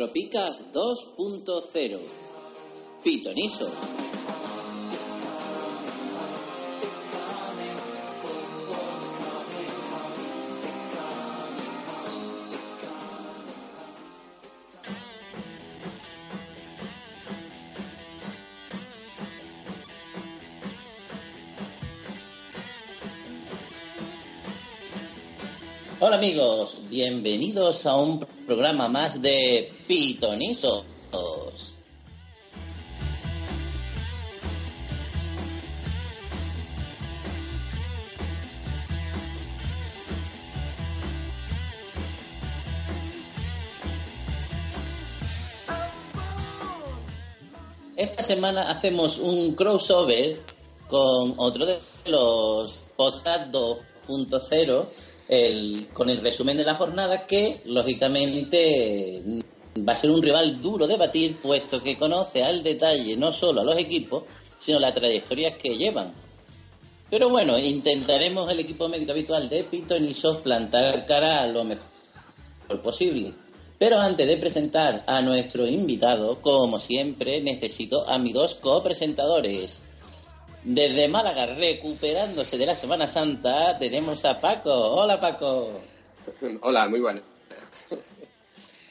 Cuatro Picas 2.0 Pitonizo Hola amigos, bienvenidos a un programa más de Pitonizos. Esta semana hacemos un crossover con otro de los podcast 2.0, con el resumen de la jornada que, lógicamente, va a ser un rival duro de batir, puesto que conoce al detalle no solo a los equipos, sino las trayectorias que llevan. Pero bueno, intentaremos el equipo médico habitual de Piton y Sos plantar cara a lo mejor posible. Pero antes de presentar a nuestro invitado, como siempre, necesito a mis dos copresentadores. Desde Málaga, recuperándose de la Semana Santa, tenemos a Paco. Hola Paco. Hola, muy bueno.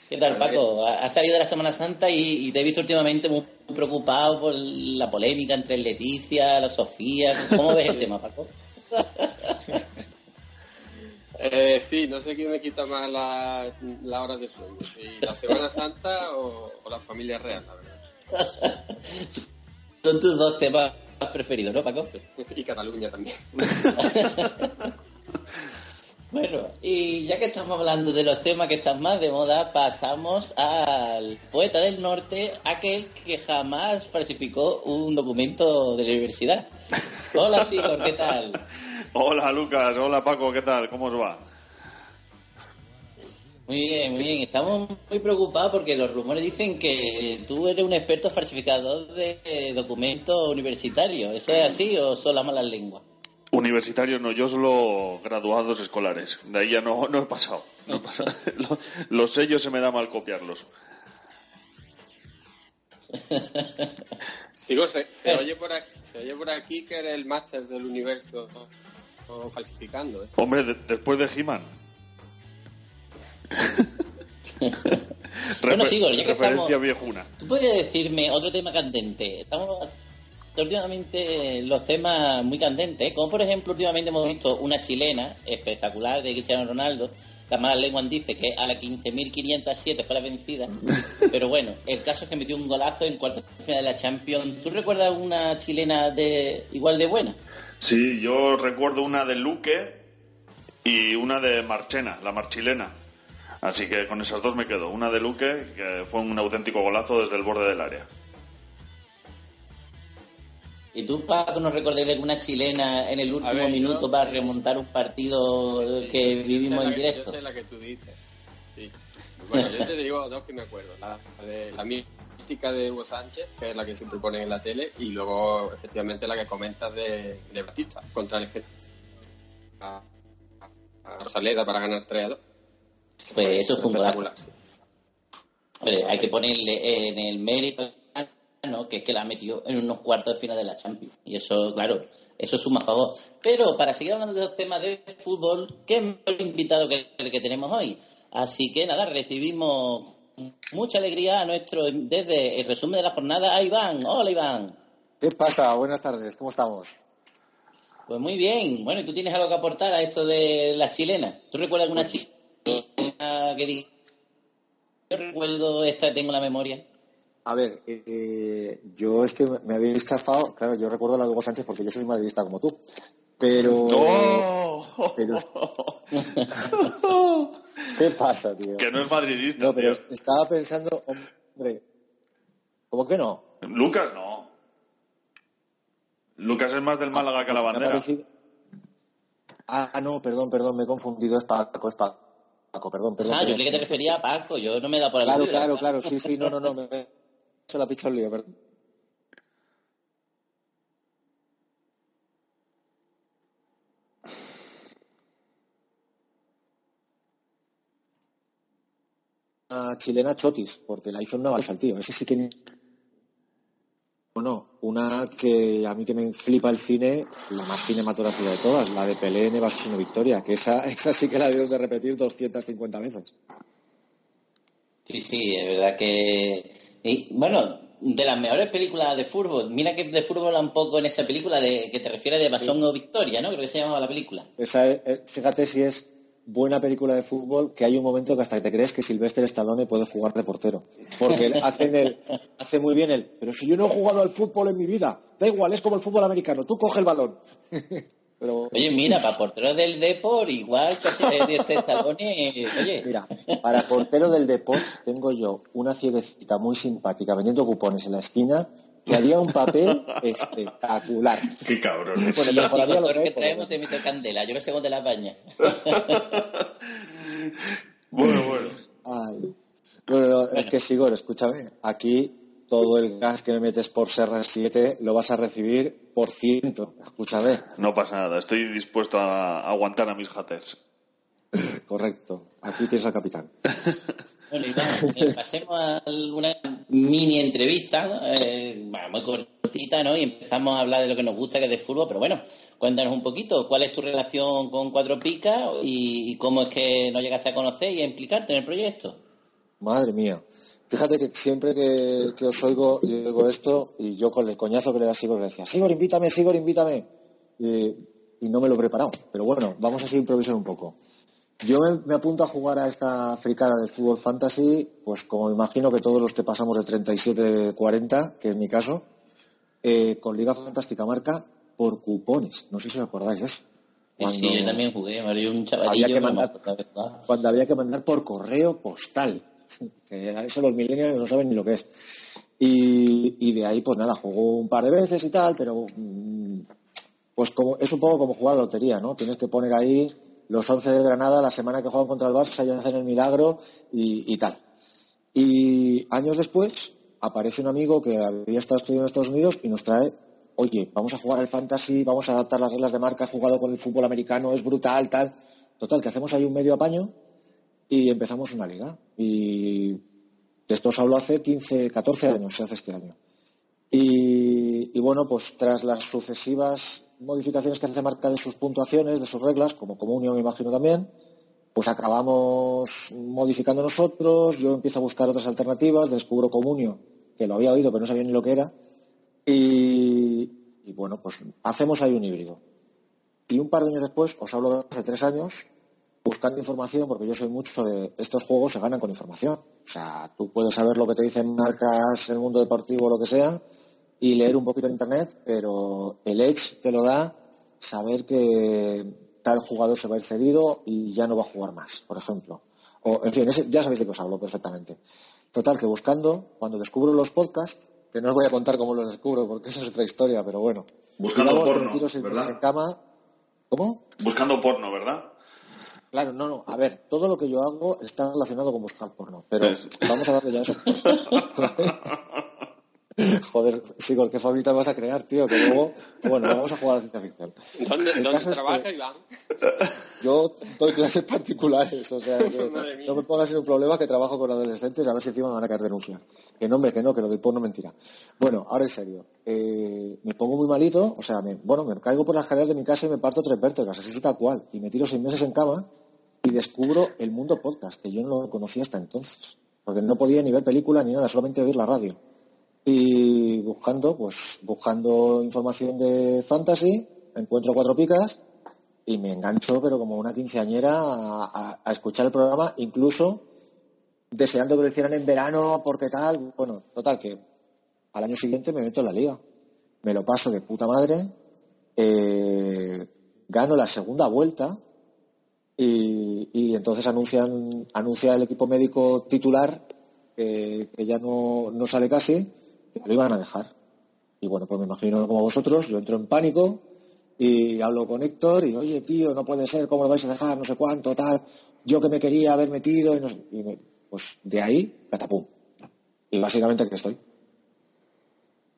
¿Qué tal Paco? Has salido de la Semana Santa y, y te he visto últimamente muy preocupado por la polémica entre Leticia, la Sofía. ¿Cómo ves el tema, Paco? Eh, sí, no sé quién me quita más la, la hora de sueño, si la Semana Santa o, o la familia real, la verdad. Son tus dos temas preferidos, ¿no, Paco? Y Cataluña también. Bueno, y ya que estamos hablando de los temas que están más de moda, pasamos al poeta del norte, aquel que jamás falsificó un documento de la universidad. Hola, Sigor, ¿qué tal? Hola Lucas, hola Paco, ¿qué tal? ¿Cómo os va? Muy bien, muy bien. Estamos muy preocupados porque los rumores dicen que tú eres un experto falsificador de eh, documentos universitarios. ¿Eso es así o son las malas lenguas? Universitario no, yo solo graduados escolares. De ahí ya no, no he pasado. No he pasado. Los, los sellos se me da mal copiarlos. Sigo, se, se oye por aquí, se oye por aquí que eres el máster del universo o falsificando, ¿eh? Hombre, de- después de He-Man. Bueno, Refer- Sigor, ya que referencia estamos- viejuna. ¿Tú podrías decirme otro tema candente? Estamos últimamente los temas muy candentes, como por ejemplo últimamente hemos visto una chilena espectacular de Cristiano Ronaldo, la mala lengua dice que a la 15.507 fue la vencida, pero bueno, el caso es que metió un golazo en cuartos de final de la Champions. ¿Tú recuerdas una chilena de igual de buena? Sí, yo recuerdo una de Luque y una de Marchena, la marchilena. Así que con esas dos me quedo. Una de Luque, que fue un auténtico golazo desde el borde del área. ¿Y tú, Paco, no recordarías alguna chilena en el último ver, yo- minuto para remontar un partido que Yo vivimos en la que- directo? Yo sé la que tú dices. Sí. Bueno, yo te digo dos que me acuerdo. La, de, la mística de Hugo Sánchez, que es la que siempre ponen en la tele, y luego, efectivamente, la que comentas de, de Batista contra el a, a Rosaleda para ganar 3 a 2. Pues eso fue un golazo. Hombre, hay que ponerle en el mérito, ¿no? que es que la metió en unos cuartos de final de la Champions. Y eso, claro, eso suma a favor. Pero para seguir hablando de los temas de fútbol, ¿qué mejor invitado que el que tenemos hoy? Así que nada, recibimos mucha alegría a nuestro, desde el resumen de la jornada, a Iván. Hola Iván. ¿Qué pasa? Buenas tardes, ¿cómo estamos? Pues muy bien. Bueno, ¿y tú tienes algo que aportar a esto de las chilenas? ¿Tú recuerdas alguna chilena que diga recuerdo esta tengo en la memoria. A ver, eh, yo es que me habéis chafado, claro, yo recuerdo la de Hugo Sánchez porque yo soy madridista como tú, pero... ¡No! pero- ¿Qué pasa, tío? Que no es madridista. No, pero tío. estaba pensando, hombre, ¿cómo que no? Lucas no. Lucas es más del Málaga que la ha bandera. Ah, no, perdón, perdón, me he confundido, es Paco, es Paco, perdón, perdón. Ah, yo creí que te refería a Paco, yo no me da por Claro, aludido. claro, claro, sí, sí, no, no, no, me he hecho la picha al lío, perdón. Una chilena Chotis, porque la hizo una balsa al tío, ese sí que o no, una que a mí que me flipa el cine, la más cinematográfica de todas, la de Pelé en Evasión Victoria, que esa, esa sí que la debo de repetir 250 veces. Sí, sí, es verdad que... y, bueno, de las mejores películas de fútbol, mira que de fútbol un poco en esa película de que te refieres de Basón o Victoria, ¿no? Creo que se llamaba la película. Esa es- eh, fíjate si es buena película de fútbol que hay un momento que hasta te crees que Silvestre Stallone puede jugar de portero. Porque él hace, en el- hace muy bien el, pero si yo no he jugado al fútbol en mi vida, da igual, es como el fútbol americano, tú coge el balón. pero Oye, mira, para portero del Depor, igual que este Stallone, oye, mira, para portero del deporte tengo yo una cieguecita muy simpática vendiendo cupones en la esquina que haría un papel espectacular. Qué cabrón. Pues si le yo mejoraría con lo todo el que traemos te meto candela, yo no sé dónde la baña. Bueno, bueno. Ay. Bueno, es que Sigor, escúchame, aquí todo el gas que me metes por Serra 7 lo vas a recibir por ciento. Escúchame, No pasa nada. Estoy dispuesto a aguantar a mis haters. correcto. Aquí tienes al capitán. Bueno, y vamos, eh, pasemos a una mini entrevista, ¿no? Eh, bueno, muy cortita, ¿no? Y empezamos a hablar de lo que nos gusta, que es de fútbol, pero bueno, cuéntanos un poquito, ¿cuál es tu relación con Cuatro Picas y, y cómo es que nos llegaste a conocer y a implicarte en el proyecto? Madre mía. Fíjate que siempre que, que os oigo, y oigo esto, y yo con el coñazo que le da Sigor le decía, Sigor, invítame, Sigor, invítame. Y, y no me lo he preparado. Pero bueno, vamos así a improvisar un poco. Yo me, me apunto a jugar a esta fricada del fútbol fantasy, pues como imagino que todos los que pasamos de 37-40, que es mi caso, eh, con Liga Fantástica Marca por cupones. No sé si os acordáis de eso. Cuando- Sí, yo también jugué, me un Había chavalillo, que no me mandar- cuando había que mandar por correo postal. Que a eso los millennials no saben ni lo que es. Y, y de ahí, pues nada, jugó un par de veces y tal, pero mm, pues como es un poco como jugar a la lotería, ¿no? Tienes que poner ahí los 11 de Granada la semana que juegan contra el Barça y hacen el milagro y, y tal. Y años después aparece un amigo que había estado estudiando en Estados Unidos y nos trae, oye, vamos a jugar al fantasy, vamos a adaptar las reglas de marca, he jugado con el fútbol americano, es brutal, tal. Total, que hacemos ahí un medio apaño y empezamos una liga. Y de esto os hablo hace 15, 14 años, se hace este año. Y, bueno, pues tras las sucesivas modificaciones que hace marca de sus puntuaciones, de sus reglas, como Comunio me imagino también, pues acabamos modificando nosotros, yo empiezo a buscar otras alternativas, descubro Comunio, que lo había oído pero no sabía ni lo que era, y, y bueno, pues hacemos ahí un híbrido. Y un par de años después, os hablo de hace tres años, buscando información, porque yo soy mucho de estos juegos se ganan con información. O sea, tú puedes saber lo que te dicen marcas, el mundo deportivo, lo que sea, y leer un poquito en internet, pero el edge te lo da saber que tal jugador se va a ir cedido y ya no va a jugar más, por ejemplo. O, en fin, ese- ya sabéis de qué os hablo perfectamente. Total, que buscando, cuando descubro los podcasts, que no os voy a contar cómo los descubro, porque eso es otra historia, pero bueno. Buscando porno, ¿verdad? en cama. ¿Cómo? Buscando porno, ¿verdad? Claro, no, no. A ver, todo lo que yo hago está relacionado con buscar porno, pero vamos a darle ya eso. Joder, Sigor, qué familia vas a crear, tío, que luego, bueno, vamos a jugar a la ciencia ficción. ¿Dónde, dónde caso es trabaja que Iván? Yo doy clases particulares, o sea, que no me pongas en un problema que trabajo con adolescentes a ver si encima van a caer denuncias. Que no, hombre, que no, que lo doy porno mentira. Bueno, ahora en serio. Eh, me pongo muy malito, o sea, me, bueno, me caigo por las escaleras de mi casa y me parto tres vértebras, así sí, tal cual. Y me tiro seis meses en cama y descubro el mundo podcast, que yo no lo conocía hasta entonces. Porque no podía ni ver película ni nada, solamente oír la radio. Y buscando, pues, buscando información de fantasy, encuentro cuatro picas y me engancho, pero como una quinceañera, a, escuchar el programa, incluso deseando que lo hicieran en verano, porque tal. Bueno, total, que al año siguiente me meto en la liga. Me lo paso de puta madre. eh, gano la segunda vuelta. Y, y entonces anuncian, anuncia el equipo médico titular que, que ya no, no sale casi, lo iban a dejar. Y bueno, pues me imagino como vosotros, yo entro en pánico y hablo con Héctor y, oye, tío, no puede ser, ¿cómo lo vais a dejar? No sé cuánto, tal. Yo que me quería haber metido y, no sé- y me- pues de ahí, catapum. Y básicamente aquí estoy.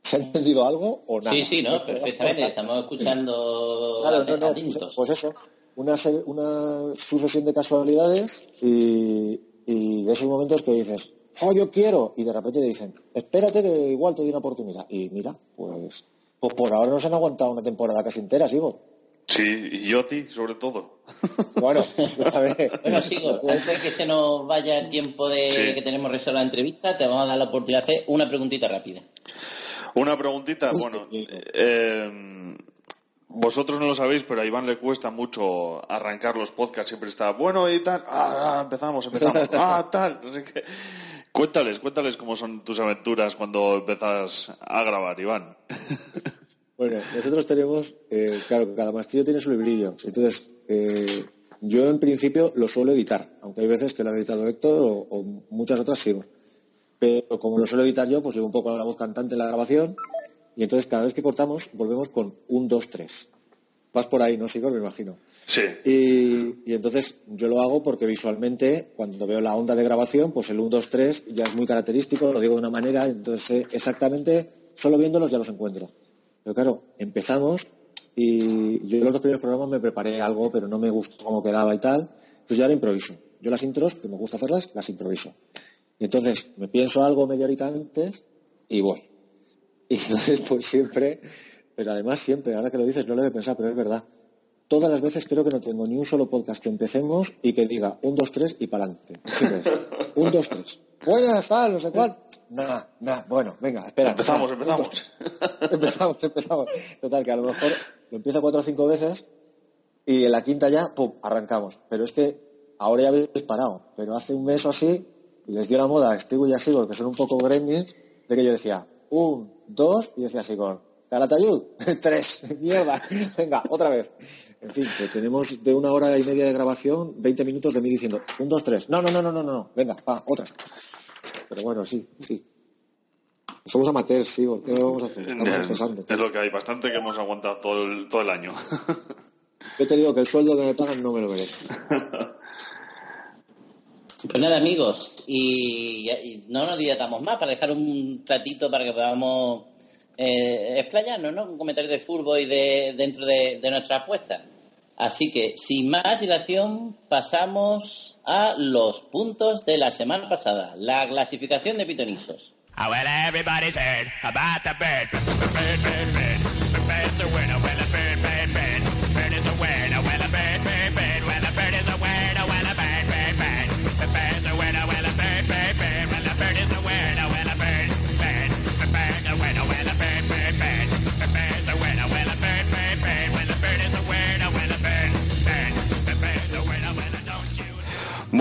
¿Se ha entendido algo o nada? Sí, sí, no, Pues, perfectamente. Estamos escuchando Claro, no, no, atentos. pues eso, una, una sucesión de casualidades y, y de esos momentos que dices, oh, yo quiero, y de repente te dicen, espérate que igual te doy una oportunidad. Y mira, pues, pues por ahora nos han aguantado una temporada casi entera, sigo. Sí, y yo a ti, sobre todo. Bueno, a ver. Bueno, sigo, antes de que se nos vaya el tiempo de Sí. que tenemos resuelta la entrevista, te vamos a dar la oportunidad de hacer una preguntita rápida. Una preguntita, bueno, eh, vosotros no lo sabéis, pero a Iván le cuesta mucho arrancar los podcasts, siempre está, bueno y tal, ah, ah, empezamos, empezamos, ah, tal, no sé qué. Cuéntales, cuéntales cómo son tus aventuras cuando empezás a grabar, Iván. Bueno, nosotros tenemos, eh, claro, cada mastillo tiene su librillo. Entonces, eh, yo en principio lo suelo editar, aunque hay veces que lo ha editado Héctor o, o muchas otras sigo. Pero como lo suelo editar yo, pues llevo un poco la voz cantante en la grabación y entonces cada vez que cortamos volvemos con un, dos, tres. Vas por ahí, ¿no, Sigor? Me imagino. Sí, Y, y entonces yo lo hago porque visualmente, cuando veo la onda de grabación, pues el 1, 2, 3 ya es muy característico, lo digo de una manera, entonces exactamente, solo viéndolos ya los encuentro. Pero claro, empezamos y yo en los dos primeros programas me preparé algo, pero no me gustó cómo quedaba y tal, pues yo ahora improviso. Yo las intros, que me gusta hacerlas, las improviso. Y entonces me pienso algo media horita antes y voy. Y entonces pues siempre, pero además siempre, ahora que lo dices no lo he de pensar, pero es verdad. Todas las veces creo que no tengo ni un solo podcast que empecemos y que diga un, dos, tres y para adelante. Un, dos, tres. Buenas, tal, no sé cuál. Nada, nada, bueno, venga, espera. Empezamos, empezamos. dos, empezamos, empezamos. Total, que a lo mejor lo empiezo cuatro o cinco veces y en la quinta ya, pum, arrancamos. Pero es que ahora ya habéis parado. Pero hace un mes o así, y les dio la moda a Steve y a Sigor, que son un poco gremlins, de que yo decía, un, dos, y decía Sigor, Calatayud, tres, mierda, venga, otra vez. En fin, que tenemos de una hora y media de grabación, 20 minutos de mí diciendo, un, dos, tres, no, no, no, no, no, no, venga, va, otra. Pero bueno, sí, sí. Somos amateurs, Sigor, ¿qué vamos a hacer? Estamos empezando. es lo que hay, bastante que hemos aguantado todo el, todo el año. Yo te digo que el sueldo que me pagan no me lo merezco. Pues nada, amigos, y, y no nos dilatamos más para dejar un ratito para que podamos eh, explayarnos, ¿no? Un comentario de fútbol y de, dentro de, de nuestras apuestas. Así que, sin más dilación, pasamos a los puntos de la semana pasada, la clasificación de pitonisos.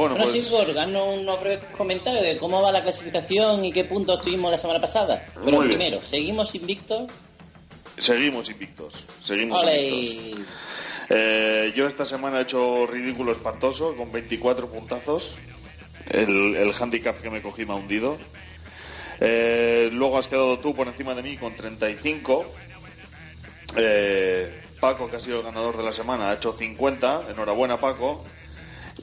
Bueno, Bueno, pues unos breves comentarios de cómo va la clasificación y qué puntos tuvimos la semana pasada. Pero Muy bien. primero, ¿seguimos invictos? seguimos invictos. Seguimos invictos. Eh, yo esta semana he hecho ridículo espantoso con 24 puntazos. El, el handicap que me cogí me ha hundido. Eh, luego has quedado tú por encima de mí con 35. Eh, Paco, que ha sido el ganador de la semana, ha hecho 50. Enhorabuena, Paco.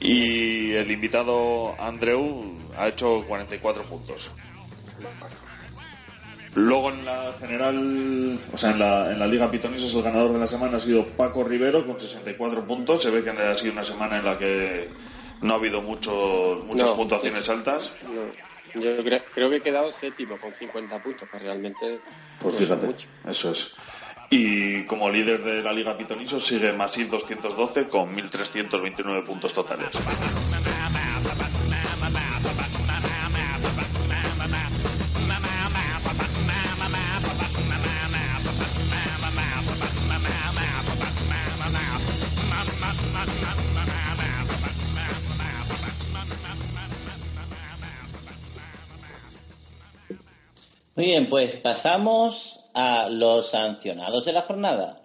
Y el invitado Andreu ha hecho 44 puntos. Luego en la general, o sea, en la, en la Liga Pitonisos el ganador de la semana ha sido Paco Rivero con 64 puntos. Se ve que ha sido una semana en la que no ha habido muchos, muchas No. puntuaciones altas. No, yo cre- creo que he quedado séptimo con 50 puntos, que realmente Pues no es fíjate, mucho. eso es. Y como líder de la Liga Pitoniso sigue Masip 212 con 1.329 puntos totales. Muy bien, pues pasamos a los sancionados de la jornada.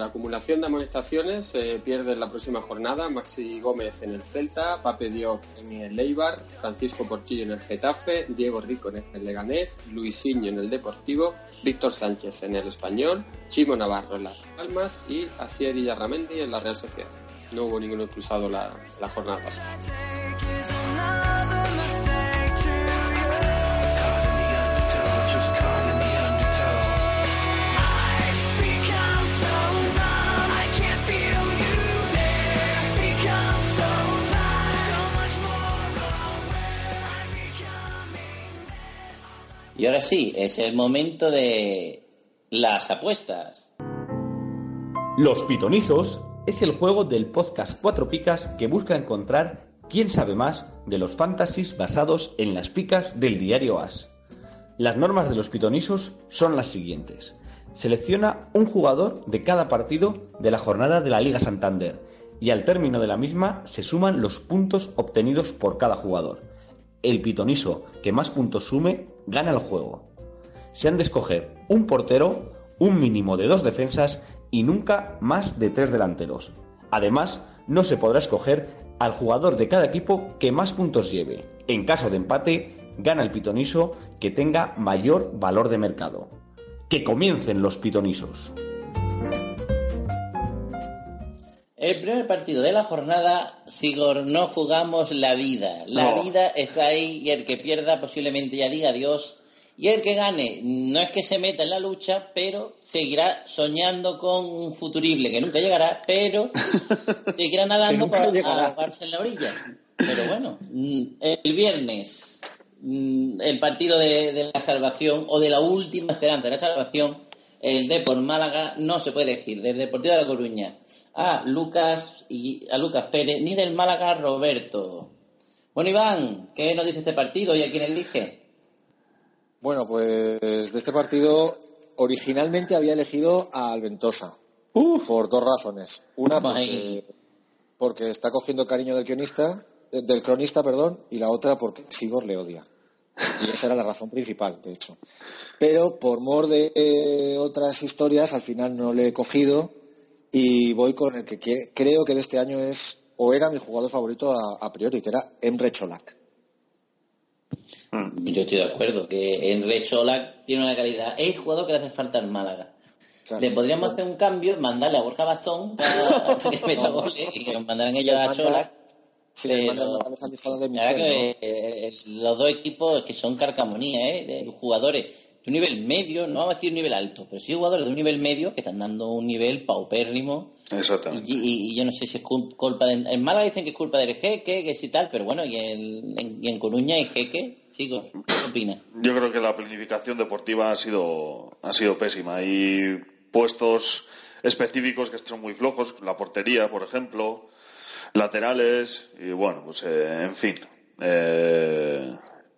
Por acumulación de amonestaciones se pierde la próxima jornada Maxi Gómez en el Celta, Pape Diop en el Leibar, Francisco Portillo en el Getafe, Diego Rico en el Leganés, Luisinho en el Deportivo, Víctor Sánchez en el Español, Chimo Navarro en las Palmas y Asier Yarramendi en la Real Sociedad. No hubo ninguno expulsado la, la jornada pasada. Y ahora sí, es el momento de las apuestas. Los Pitonizos es el juego del podcast Cuatro Picas que busca encontrar quién sabe más de los fantasies basados en las picas del diario As. Las normas de los Pitonizos son las siguientes. Selecciona un jugador de cada partido de la jornada de la Liga Santander y al término de la misma se suman los puntos obtenidos por cada jugador. El pitoniso que más puntos sume gana el juego. Se han de escoger un portero, un mínimo de dos defensas y nunca más de tres delanteros. Además, no se podrá escoger al jugador de cada equipo que más puntos lleve. En caso de empate, gana el pitoniso que tenga mayor valor de mercado. Que comiencen los pitonisos. El primer partido de la jornada, Sigor, no jugamos la vida. La No. vida está ahí y el que pierda posiblemente ya diga adiós. Y el que gane, no es que se meta en la lucha, pero seguirá soñando con un futurible que nunca llegará, pero seguirá nadando para ahogarse en la orilla. Pero bueno, mm, el viernes, mm, el partido de, de la salvación o de la última esperanza de la salvación, el de por Málaga, no se puede elegir. Del Deportivo de La Coruña a Lucas y a Lucas Pérez, ni del Málaga Roberto. Bueno, Iván, ¿qué nos dice este partido y a quién elige? Bueno, pues de este partido originalmente había elegido a Alventosa por dos razones. Una porque, porque está cogiendo cariño del guionista, eh, del cronista, perdón, y la otra porque Sigor le odia. Y esa era la razón principal, de hecho. Pero por mor de eh, otras historias, al final no le he cogido y voy con el que creo que de este año es o era mi jugador favorito a, a priori, que era Emre Cholak. Yo estoy de acuerdo, que Enre Cholac tiene una calidad. Es el jugador que le hace falta al Málaga. Claro. Le podríamos hacer un cambio, mandarle a Borja Bastón para que meta goles y que nos mandaran ellos a Cholac. Si que eh, los dos equipos que son carcamonía, ¿eh? de jugadores de un nivel medio, no vamos a decir un nivel alto, pero sí jugadores de un nivel medio que están dando un nivel paupérrimo. Exactamente. Y, y- y yo no sé si es cul- culpa de... En Málaga dicen que es culpa del jeque, que sí tal, pero bueno, y en, en, y en Coruña hay jeque. Sigo, ¿qué opinas? Yo creo que la planificación deportiva ha sido, ha sido pésima. Hay puestos específicos que son muy flojos, la portería, por ejemplo, laterales, y bueno, pues eh, en fin. Eh,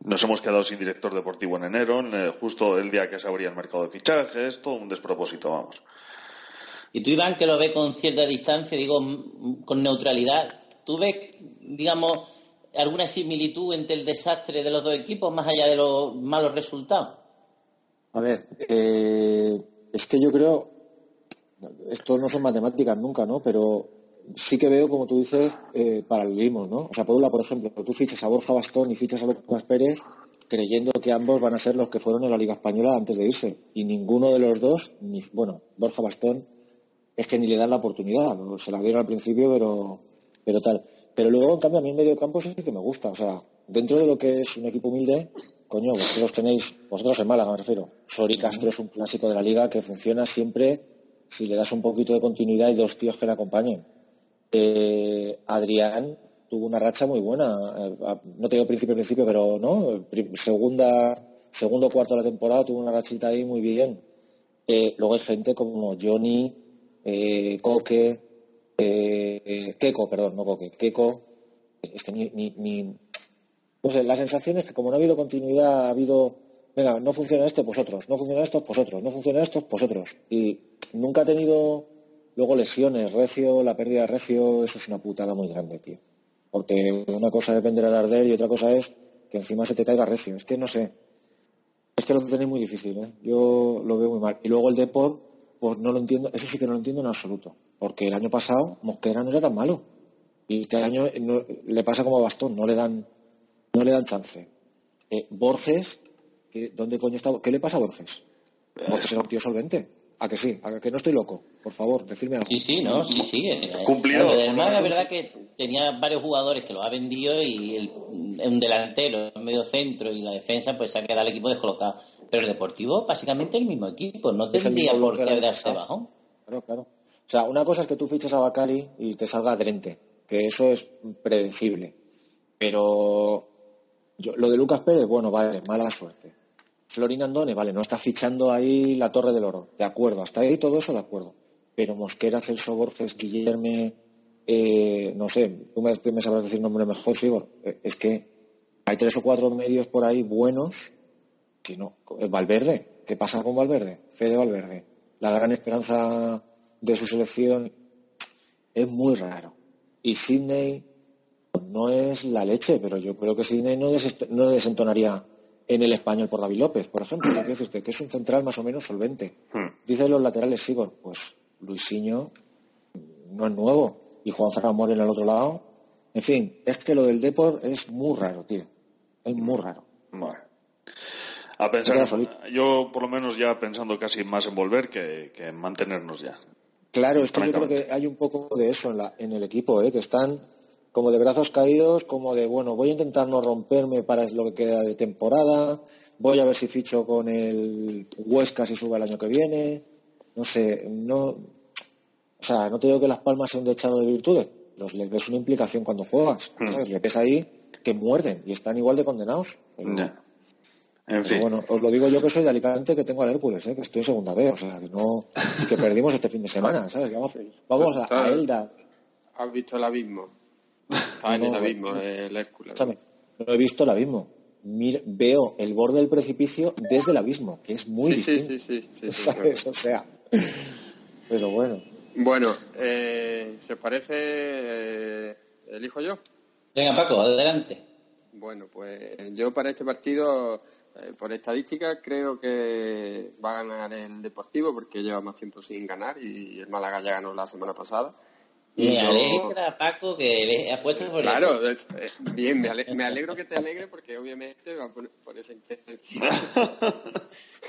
nos hemos quedado sin director deportivo en enero, en, eh, justo el día que se abría el mercado de fichajes, todo un despropósito, vamos. Y tú, Iván, que lo ves con cierta distancia, digo, con neutralidad, ¿tú ves, digamos, alguna similitud entre el desastre de los dos equipos más allá de los malos resultados? A ver, eh, es que yo creo, esto no son matemáticas nunca, ¿no? Pero sí que veo, como tú dices, eh, paralelismos, ¿no? O sea, por por ejemplo, tú fichas a Borja Bastón y fichas a Lucas Pérez creyendo que ambos van a ser los que fueron en la Liga Española antes de irse. Y ninguno de los dos, ni, bueno, Borja Bastón, es que ni le dan la oportunidad. ¿no? Se la dieron al principio, pero, pero tal. Pero luego, en cambio, a mí en medio campo sí que me gusta. O sea, dentro de lo que es un equipo humilde, coño, vosotros tenéis, vosotros en Málaga me refiero. Sori Castro es un clásico de la liga que funciona siempre si le das un poquito de continuidad y dos tíos que le acompañen. Eh, Adrián tuvo una racha muy buena. eh, no te digo principio principio, pero no, segunda, segundo cuarto de la temporada tuvo una rachita ahí muy bien. Eh, luego hay gente como Johnny, eh, Coque, eh, Keco, perdón, no Coque, Keco, es que ni, ni, ni- no sé, la sensación es que como no ha habido continuidad, ha habido, venga, no funciona esto, pues otros, no funciona esto, pues otros, no funciona esto, pues otros. Y nunca ha tenido luego lesiones, Recio, la pérdida de Recio, eso es una putada muy grande, tío. Porque una cosa es vender a Darder y otra cosa es que encima se te caiga Recio. Es que no sé, es que lo tenéis muy difícil, ¿eh? Yo lo veo muy mal. Y luego el Deport, pues no lo entiendo, eso sí que no lo entiendo en absoluto. Porque el año pasado Mosquera no era tan malo. Y este año le pasa como a Bastón, no le dan, no le dan chance. Eh, Borges, ¿qué, ¿dónde coño está? ¿Qué le pasa a Borges? Borges era un tío solvente. ¿A que sí? ¿A que no estoy loco? Por favor, decirme algo. Sí, sí, no, sí, sí. eh, lo Málaga, menos. verdad que tenía varios jugadores que lo ha vendido y el, un delantero, un medio centro y la defensa, pues se ha quedado el equipo descolocado. Pero el Deportivo, básicamente el mismo equipo, no tendría por qué pasado. bajón. Claro, claro. O sea, una cosa es que tú fiches a Bacali y te salga Drente, que eso es predecible. Pero yo- lo de Lucas Pérez, bueno, vale, mala suerte. Florín Andone, vale, no está fichando ahí la Torre del Oro, de acuerdo, hasta ahí todo eso de acuerdo. Pero Mosquera, Celso Borges, Guillerme, eh, no sé, tú me, me sabrás decir nombre mejor, Sigor. Eh, Es que hay tres o cuatro medios por ahí buenos que no. eh, Valverde, ¿qué pasa con Valverde? Fede Valverde. La gran esperanza de su selección es muy raro. Y Sidney pues, no es la leche, pero yo creo que Sidney no, no desentonaría en el español por David López, por ejemplo. Quiero decirte que es un central más o menos solvente. Hmm. Dice los laterales Sigor, pues Luisinho no es nuevo. Y Juan Ferran Mora en el otro lado. En fin, es que lo del Deport es muy raro, tío. Es muy raro. Bueno. A pensar, yo por lo menos ya pensando casi más en volver que, que en mantenernos ya. Claro, es que yo creo que hay un poco de eso en, la, en el equipo, ¿eh? que están como de brazos caídos, como de, bueno, voy a intentar no romperme para lo que queda de temporada, voy a ver si ficho con el Huesca si sube el año que viene, no sé, no, o sea, no te digo que Las Palmas sea un dechado de virtudes, los les ves una implicación cuando juegas, ¿sabes? Le ves ahí que muerden y están igual de condenados. Pero-. En pero fin. bueno, os lo digo yo que soy de Alicante, que tengo al Hércules, ¿eh? que estoy en segunda B, o sea, que no, que perdimos este fin de semana, ¿sabes? Vamos, vamos a, a Elda. ¿Has visto el abismo? Está en No, el abismo, el Hércules. Escúchame, no he visto el abismo. Mira- veo el borde del precipicio desde el abismo, que es muy Sí, sí, distinto. sí, sí, sí, sí, ¿sabes? O sea, pero bueno. Bueno, eh, ¿se os parece? eh, ¿Elijo yo? Venga, Paco, adelante. Bueno, pues yo para este partido, eh, por estadística, creo que va a ganar el Deportivo porque lleva más tiempo sin ganar y el Málaga ya ganó la semana pasada. Y Me yo- alegra, Paco, que apuestas por Claro, eh, bien, me, ale- me alegro que te alegre porque obviamente va por, por esa intención.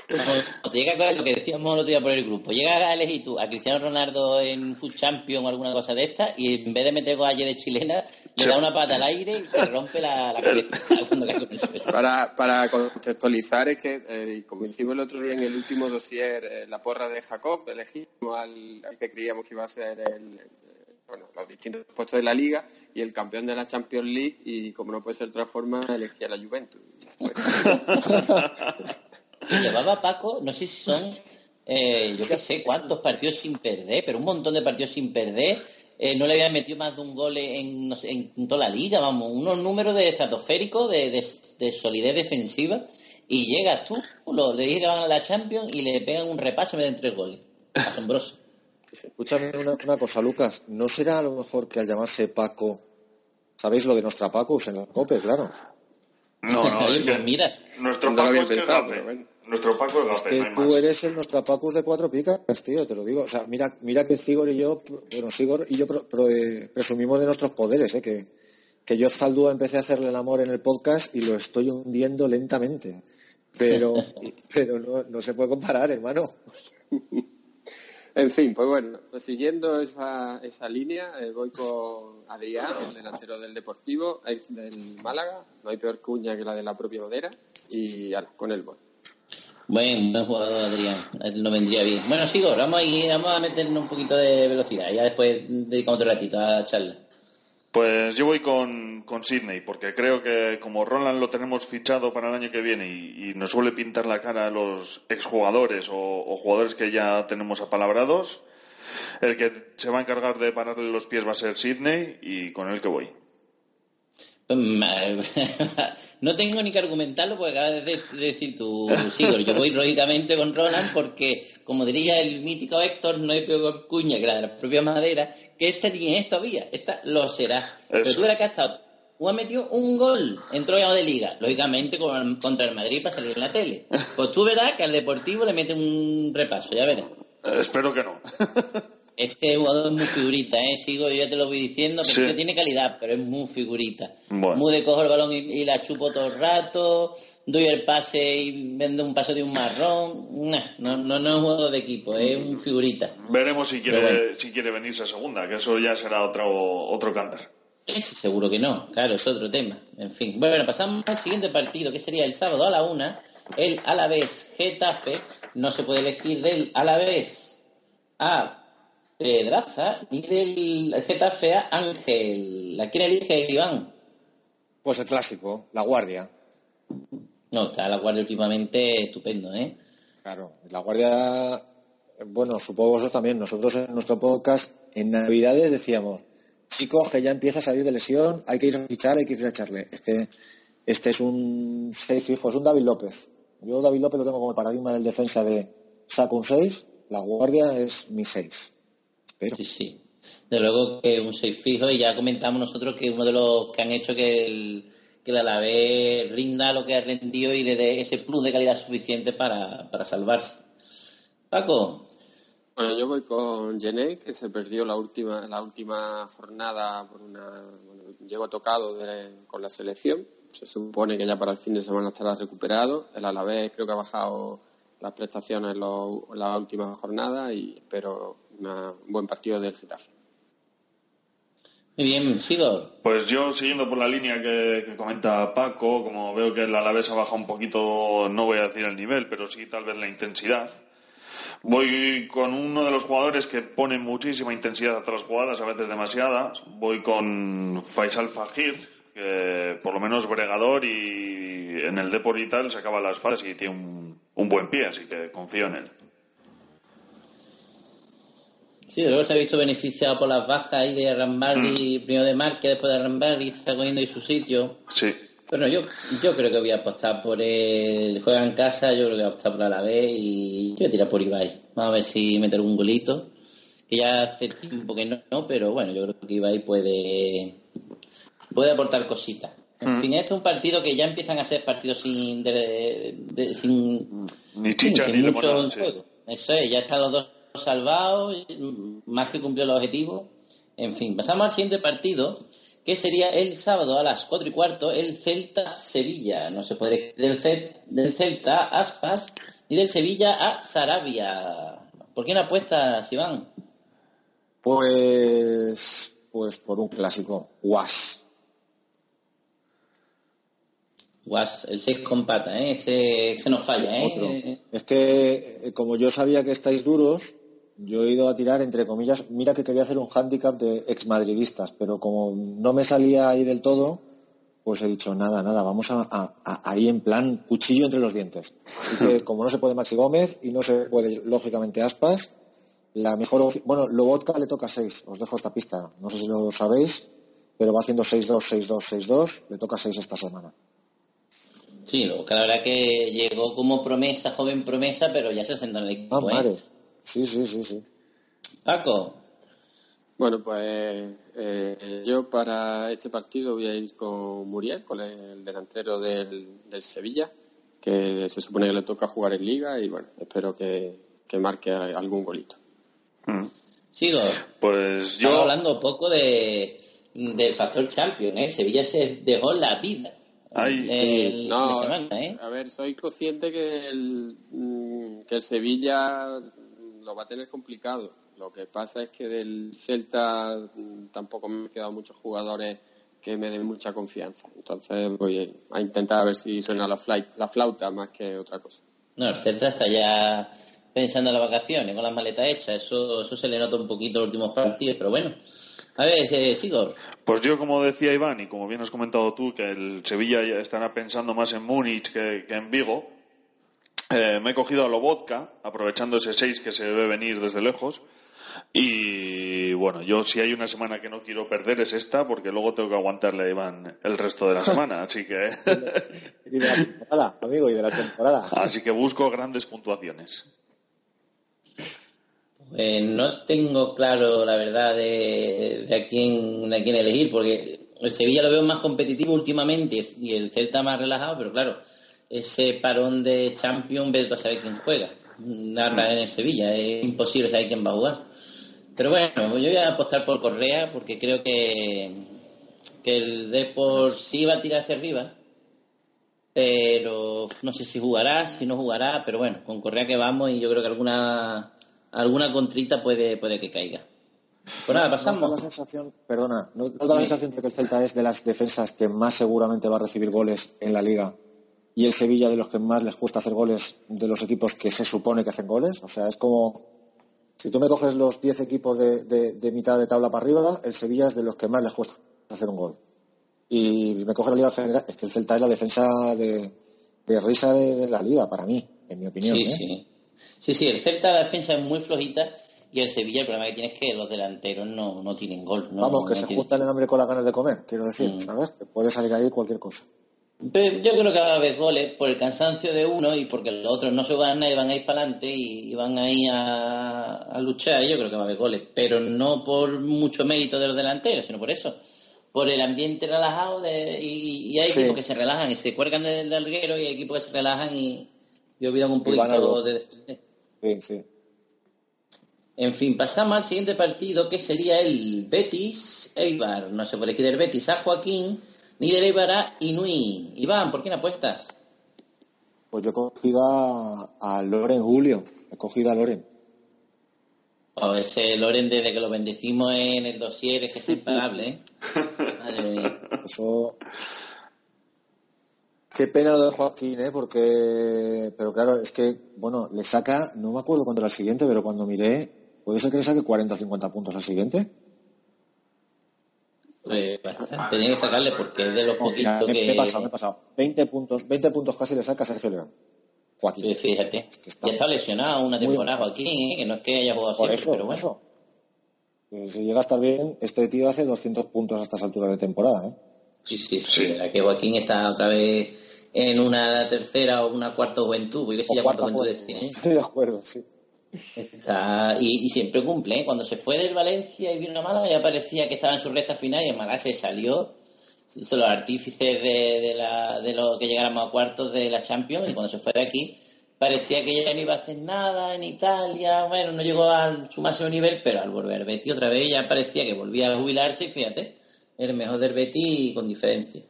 Cuando te llega lo que decíamos el otro día por el grupo, llega a elegir tú a Cristiano Ronaldo en Food Champion o alguna cosa de esta y en vez de meter con ayer de chilena, le da una pata al aire y se rompe la, la cabeza. Para, para contextualizar es que, eh, como hicimos el otro día en el último dossier, eh, la porra de Jacob, elegimos al, al que creíamos que iba a ser el, bueno, los distintos puestos de la liga y el campeón de la Champions League y como no puede ser de otra forma, elegí a la Juventus. Y llevaba Paco, no sé si son, eh, yo qué sé cuántos partidos sin perder, pero un montón de partidos sin perder. Eh, no le habían metido más de un gol en, en toda la liga, vamos, unos números de estratosféricos, de, de- de solidez defensiva. Y llegas tú, lo, le que van a la Champions y le pegan un repaso y meten tres goles. Asombroso. Escúchame una, una cosa, Lucas. ¿No será a lo mejor que al llamarse Paco, ¿sabéis lo de nuestra Pacus en la COPE? Claro. No, no, es pues que mira, nuestro No Paco es que es pensado. Nuestro Paco es que no tú más. eres el Nostrapacus de cuatro picas, tío, te lo digo. O sea, mira, mira que Sigor y yo, bueno, Sigor y yo pro- pro- eh, presumimos de nuestros poderes, ¿eh? Que, que yo Zaldúa empecé a hacerle el amor en el podcast y lo estoy hundiendo lentamente. Pero, pero no, no se puede comparar, hermano. En fin, pues bueno, siguiendo esa, esa línea, eh, voy con Adrián, el delantero del Deportivo, ex del Málaga, no hay peor cuña que la de la propia Madera, y con el voy. buen, buen jugador Adrián, no vendría bien. Bueno, sigo, vamos a, vamos a meternos un poquito de velocidad, ya después dedicamos otro ratito a la charla. Pues yo voy con, con Sydney, porque creo que como Roland lo tenemos fichado para el año que viene y, nos suele pintar la cara a los exjugadores o, jugadores que ya tenemos apalabrados, El que se va a encargar de pararle los pies va a ser Sidney y con el que voy. No tengo ni que argumentarlo porque acabas de decir tú, Sigor. Yo voy lógicamente con Roland porque, como diría el mítico Héctor, no hay peor cuña que la de la propia madera, que esta ni es todavía, esta lo será. Pero tú verás que ha estado, ha metido un gol, entró ya de liga, lógicamente con- contra el Madrid para salir en la tele. Pues tú verás que al Deportivo le mete un repaso, ya verás. Eh, espero que no. Este jugador es muy figurita, ¿eh? Sigo, yo ya te lo voy diciendo, Sí. que tiene calidad, pero es muy figurita. Bueno. Muy de cojo el balón y, y la chupo todo el rato, doy el pase y vendo un pase de un marrón. Nah, No, no, no es un juego de equipo, es un figurita. Veremos si quiere, bueno. si quiere venirse a segunda, que eso ya será otro, otro cantar. Ese seguro que no, claro, es otro tema. En fin, bueno, pasamos al siguiente partido, que sería el sábado a la una, el Alavés Getafe. No se puede elegir del Alavés a Pedraza ni del Getafe a Ángel. ¿A quién elige Iván? Pues el clásico, la guardia. No, está la guardia últimamente estupendo, ¿eh? Claro, la guardia, bueno, supongo vosotros también, nosotros en nuestro podcast en Navidades decíamos, chicos, que ya empieza a salir de lesión, hay que ir a fichar, hay que ir a echarle. Es que este es un 6 fijo, es un David López. Yo David López lo tengo como el paradigma del defensa de saco un 6, la guardia es mi 6. Pero Sí, sí. De luego que un 6 fijo y ya comentamos nosotros que uno de los que han hecho que el, que el Alavés rinda lo que ha rendido y le dé ese plus de calidad suficiente para, para salvarse. Paco, Bueno, yo voy con Gené, que se perdió la última, la última jornada por una. Bueno, llegó tocado con la selección. Se supone que ya para el fin de semana estará recuperado. El Alavés creo que ha bajado las prestaciones en, los- en la última jornada y espero un buen partido del Getafe. Muy bien. Pues yo, siguiendo por la línea que, comenta Paco, como veo que el Alavés ha bajado un poquito, no voy a decir el nivel, pero sí tal vez la intensidad. Voy con uno de los jugadores que pone muchísima intensidad a las jugadas, a veces demasiadas. Voy con Faisal Fajir, que por lo menos bregador y en el Depor y tal se acaba las fases y tiene un buen pie, así que confío en él. Sí, luego se ha visto beneficiado por las bajas ahí de Rambardi, primero de Márquez, después de Rambardi, está cogiendo ahí su sitio. Sí. Bueno, yo, yo creo que voy a apostar por el juega en casa, yo creo que voy a apostar por Alavés y yo voy a tirar por Ibai. Vamos a ver si meter un golito, que ya hace tiempo que no, no, pero bueno, yo creo que Ibai puede, puede aportar cositas. En fin, este es un partido que ya empiezan a ser partidos sin, de- de- sin, Ni chicha sin ni mucho limonada, en sí. juego. Eso es, ya están los dos salvados, más que cumplió el objetivo. En fin, pasamos al siguiente partido, que sería el sábado a las 4 y cuarto, el Celta-Sevilla. No se puede del, Cel- del Celta a Aspas y del Sevilla a Sarabia. ¿Por qué no apuestas, Iván? pues, pues por un clásico, Guas. Guas, el 6 con pata, ¿eh? Ese, ese no falla, ¿eh? Es que eh, como yo sabía que estáis duros, yo he ido a tirar entre comillas, mira que quería hacer un hándicap de exmadridistas, pero como no me salía ahí del todo, pues he dicho nada, nada, vamos a, a- a- ahí en plan cuchillo entre los dientes. Así que como no se puede Maxi Gómez y no se puede lógicamente Aspas, la mejor bueno, Lobotka le toca 6, os dejo esta pista, no sé si lo sabéis, pero va haciendo 6-2, 6-2, 6-2, le toca 6 esta semana. Sí, lo que la verdad que llegó como promesa, joven promesa, pero ya se sentó en el Ah, equipo, ¿eh? Sí, sí, sí, sí. Paco, Bueno, pues eh, yo para este partido voy a ir con Muriel, con el delantero del, del Sevilla, que se supone que le toca jugar en Liga y bueno, espero que, que marque algún golito. sigo. Pues Estamos yo... hablando poco de del factor champion, ¿eh? Sevilla se dejó la vida. Ay, el, No, la semana, ¿eh? a ver, soy consciente que el, mm, que el Sevilla lo va a tener complicado. Lo que pasa es que del Celta mm, tampoco me han quedado muchos jugadores que me den mucha confianza. Entonces voy a intentar a ver si suena la, flight, la flauta más que otra cosa. No, el Celta está ya pensando en las vacaciones, con las maletas hechas. Eso, eso se le nota un poquito en los últimos partidos, pero bueno. A ver, eh, Sigor. Pues yo, como decía Iván, y como bien has comentado tú, que el Sevilla ya estará pensando más en Múnich que, que en Vigo, eh, me he cogido a Lobotka, aprovechando ese 6 que se debe venir desde lejos. Y bueno, yo si hay una semana que no quiero perder es esta, porque luego tengo que aguantarle a Iván el resto de la semana, así que Y de la temporada, amigo, y de la temporada. así que busco grandes puntuaciones. Eh, no tengo claro la verdad de, de a quién de a quién elegir, porque el Sevilla lo veo más competitivo últimamente y el Celta más relajado, pero claro, ese parón de Champions, ves a saber quién juega. Nada en el Sevilla, es imposible saber quién va a jugar. Pero bueno, yo voy a apostar por Correa porque creo que, que el Depor sí va a tirar hacia arriba, pero no sé si jugará, si no jugará, pero bueno, con Correa que vamos y yo creo que alguna alguna contrita puede puede que caiga. Pues nada, ¿No os da la pasamos. sensación, perdona, ¿no os da la sensación de que el Celta es de las defensas que más seguramente va a recibir goles en la liga y el Sevilla de los que más les cuesta hacer goles de los equipos que se supone que hacen goles? O sea, es como, si tú me coges los 10 equipos de, de- de mitad de tabla para arriba, el Sevilla es de los que más les cuesta hacer un gol. Y me coges la liga general, es que el Celta es la defensa de, de risa de, la liga, para mí, en mi opinión. Sí, ¿eh? sí. Sí, sí, el Celta la defensa es muy flojita y el Sevilla el problema que tiene es que los delanteros no, no tienen gol. No, Vamos, que no se tienen- juntan el hambre con las ganas de comer, quiero decir, Mm. ¿sabes? Que puede salir ahí cualquier cosa. Yo creo que va a haber goles por el cansancio de uno y porque los otros no se van a y van a ir para adelante y, van ahí a, a luchar. Yo creo que va a haber goles, pero no por mucho mérito de los delanteros, sino por eso. Por el ambiente relajado de, y, y hay Sí. equipos que se relajan y se cuelgan del larguero y hay equipos que se relajan y, y olvidan un a poquito de defender. Sí, sí. En fin, pasamos al siguiente partido que sería el Betis Eibar. No se puede elegir del Betis a Joaquín ni del Eibar a Inui. Iván, ¿por quién apuestas? Pues yo he cogido a, a Loren Julio, he cogido a Loren. Oh, ese Loren desde que lo bendecimos en el dossier es que es imparable, ¿eh? Madre mía. Eso. Qué pena lo de Joaquín, ¿eh? Porque. Pero claro, es que, bueno, le saca, no me acuerdo era el siguiente, pero cuando miré, puede ser que le saque 40 o 50 puntos al siguiente. Pues bastante. Tenía que sacarle porque es de los poquitos me, me he pasado, me he que... pasado. 20 puntos, 20 puntos casi le saca a Sergio León. Joaquín. Sí, Fíjate, que está- ya está lesionado una Muy temporada Joaquín, ¿eh? que no es que haya jugado Por siempre, eso, pero por bueno. eso. Que Si llega a estar bien, este tío hace 200 puntos a estas alturas de temporada, ¿eh? Sí, sí, sí. la que Joaquín está otra vez en una tercera o una cuarta juventud. Voy a ver si ya cuarta juventud juventud. tiene. Estoy de acuerdo, sí. Y, siempre cumple. ¿eh? Cuando se fue del Valencia y vino a Málaga ya parecía que estaba en su recta final y en Málaga se salió. Se hizo los artífices de, de lo que llegáramos a cuartos de la Champions y cuando se fue de aquí parecía que ya no iba a hacer nada en Italia. Bueno, no llegó a su máximo nivel, pero al volver Betty otra vez ya parecía que volvía a jubilarse y fíjate, el mejor del Betty con diferencia.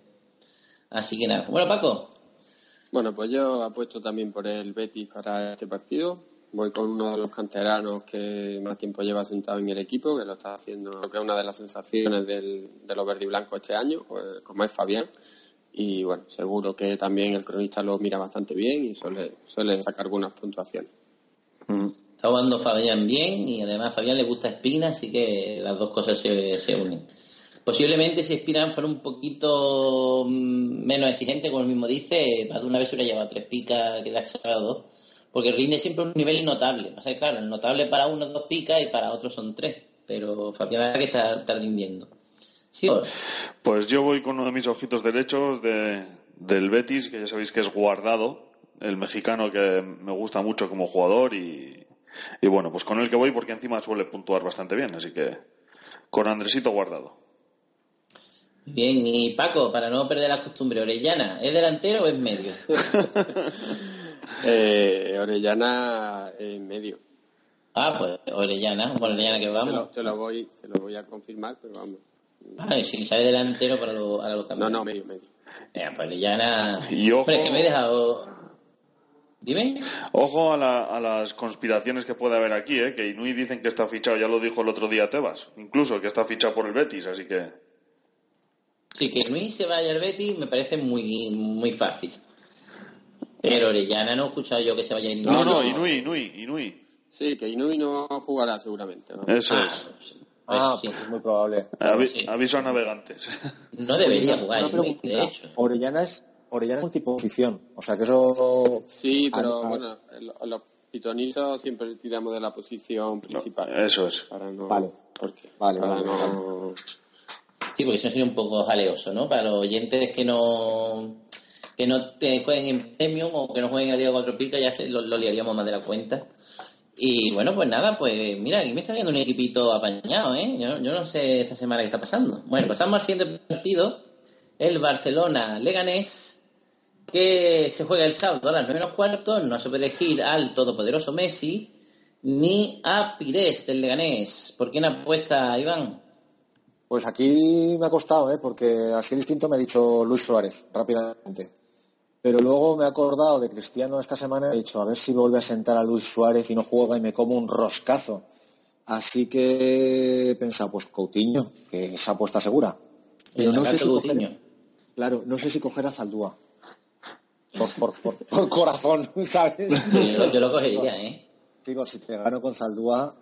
Así que nada. Bueno, Paco, Bueno, pues yo apuesto también por el Betis para este partido. Voy con uno de los canteranos que más tiempo lleva sentado en el equipo, que lo está haciendo, creo que es una de las sensaciones del, de los verdi blancos este año, pues, como es Fabián. Y bueno, seguro que también el cronista lo mira bastante bien y suele, suele sacar algunas puntuaciones. Está jugando Fabián bien y además a Fabián le gusta Espina, así que las dos cosas se, se unen. Posiblemente si Espina fuera un poquito mm, menos exigente, como él mismo dice, más de una vez hubiera llevado tres picas que le ha sacado dos, porque rinde siempre un nivel notable. O sea, claro, el notable para uno dos picas y para otros son tres, pero Fabián que está, está rindiendo. Sí. Pues yo voy con uno de mis ojitos derechos de, del Betis, que ya sabéis que es guardado, el mexicano que me gusta mucho como jugador y, y bueno, pues con el que voy porque encima suele puntuar bastante bien, así que con Andresito guardado. Bien, y Paco, para no perder la costumbre, Orellana, ¿es delantero o es medio? Eh, Orellana en medio. Ah, pues Orellana, bueno, Orellana que Te vamos. lo, te lo voy, te lo voy a confirmar, pero vamos. Ah, y si sale delantero para los No, cambios. no, medio, medio. Eh, pues Orellana... Y ojo- Hombre, que me he dejado... Dime. Ojo a, la- a las conspiraciones que puede haber aquí, ¿eh? que Inui dicen que está fichado, ya lo dijo el otro día Tebas, incluso que está fichado por el Betis, así que Sí, que Luis se vaya al Betis me parece muy, muy fácil. Pero Orellana no he escuchado yo que se vaya a ir No, no, no. Inui, Inui, Inui. Sí, que Inui no jugará seguramente. ¿no? Eso Ah, es. pues, Ah, sí. pues es muy probable. Avi- sí. Aviso a navegantes. No debería jugar Inui, pregunta. de hecho. Orellana es, Orellana es multiposición. O sea que eso. Sí, pero a- a- bueno, lo, lo- pitonizo siempre tiramos de la posición principal. Eso es. Para no, Vale. porque, Vale, para vale, no- Sí, porque eso sería un poco jaleoso, ¿no? Para los oyentes que no que no te jueguen en Premium o que no jueguen a Diego Cuatro Picas, ya se, lo, lo liaríamos más de la cuenta. Y bueno, pues nada, pues mira, aquí me está viendo un equipito apañado, ¿eh? Yo, yo no sé esta semana qué está pasando. Bueno, pasamos al siguiente partido, el Barcelona-Leganés, que se juega el sábado a las 9 menos cuarto, no se puede elegir al todopoderoso Messi, ni a Pires del Leganés. ¿Por quién apuesta, Iván? Pues aquí me ha costado, ¿eh? porque así distinto me ha dicho Luis Suárez rápidamente. Pero luego me he acordado de Cristiano esta semana y he dicho, a ver si vuelve a sentar a Luis Suárez y no juega y me como un roscazo. Así que he pensado, pues Coutinho, que esa apuesta segura. Pero no sé, si coger, claro, no sé si coger a Faldúa. Por, por, por, por corazón, ¿sabes? Yo, lo- yo lo cogería, ¿eh? Digo, si te gano con Zaldúa,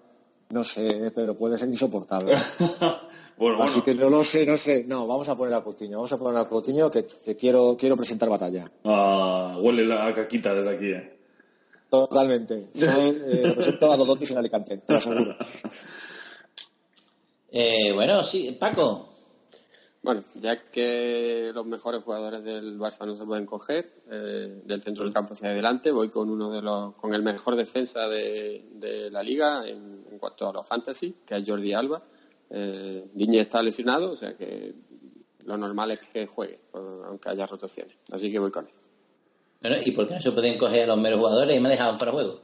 no sé, pero puede ser insoportable. Bueno, Así bueno. que no lo sé, no sé. No, vamos a poner a Coutinho, vamos a poner a Coutinho que, que quiero, quiero presentar batalla. Ah, huele la a caquita desde aquí, eh. Totalmente. Soy, eh, represento a Dodotis en Alicante, te lo aseguro. Eh, bueno, sí, Paco. Bueno, ya que los mejores jugadores del Barça no se pueden coger, eh, del centro del campo hacia adelante, voy con uno de los, con el mejor defensa de, de la liga en, en cuanto a los fantasy, que es Jordi Alba. Eh, Digne está lesionado, o sea que lo normal es que juegue, aunque haya rotaciones. Así que voy con él. Bueno, ¿y por qué no se pueden coger a los meros jugadores y me dejaban de juego?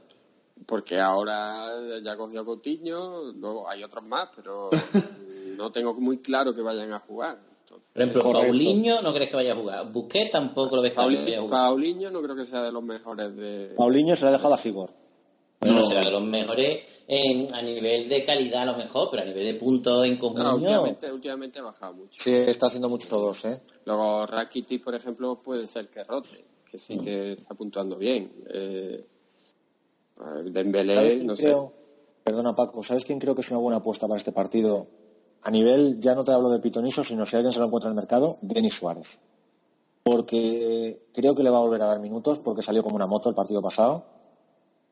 Porque ahora ya cogió a Coutinho, luego hay otros más, pero no tengo muy claro que vayan a jugar. Entonces, Por ejemplo. Paulinho no crees que vaya a jugar. Busquets tampoco lo ves que vaya a jugar. Paulinho no creo que sea de los mejores de... Paulinho se lo ha dejado a Figor. Bueno, No. será de los mejores en- a nivel de calidad a lo mejor, pero a nivel de puntos en No, comunión. últimamente, últimamente ha bajado mucho. Sí, está haciendo muchos dos, ¿eh? Luego Rakitic, por ejemplo, puede ser que rote, que sí que está puntuando bien. Eh, ver, Dembélé, ¿Sabes quién no sé. Perdona Paco, ¿sabes quién creo que es una buena apuesta para este partido? A nivel, ya no te hablo de pitonizo, sino si alguien se lo encuentra en el mercado, Denis Suárez. Porque creo que le va a volver a dar minutos porque salió como una moto el partido pasado.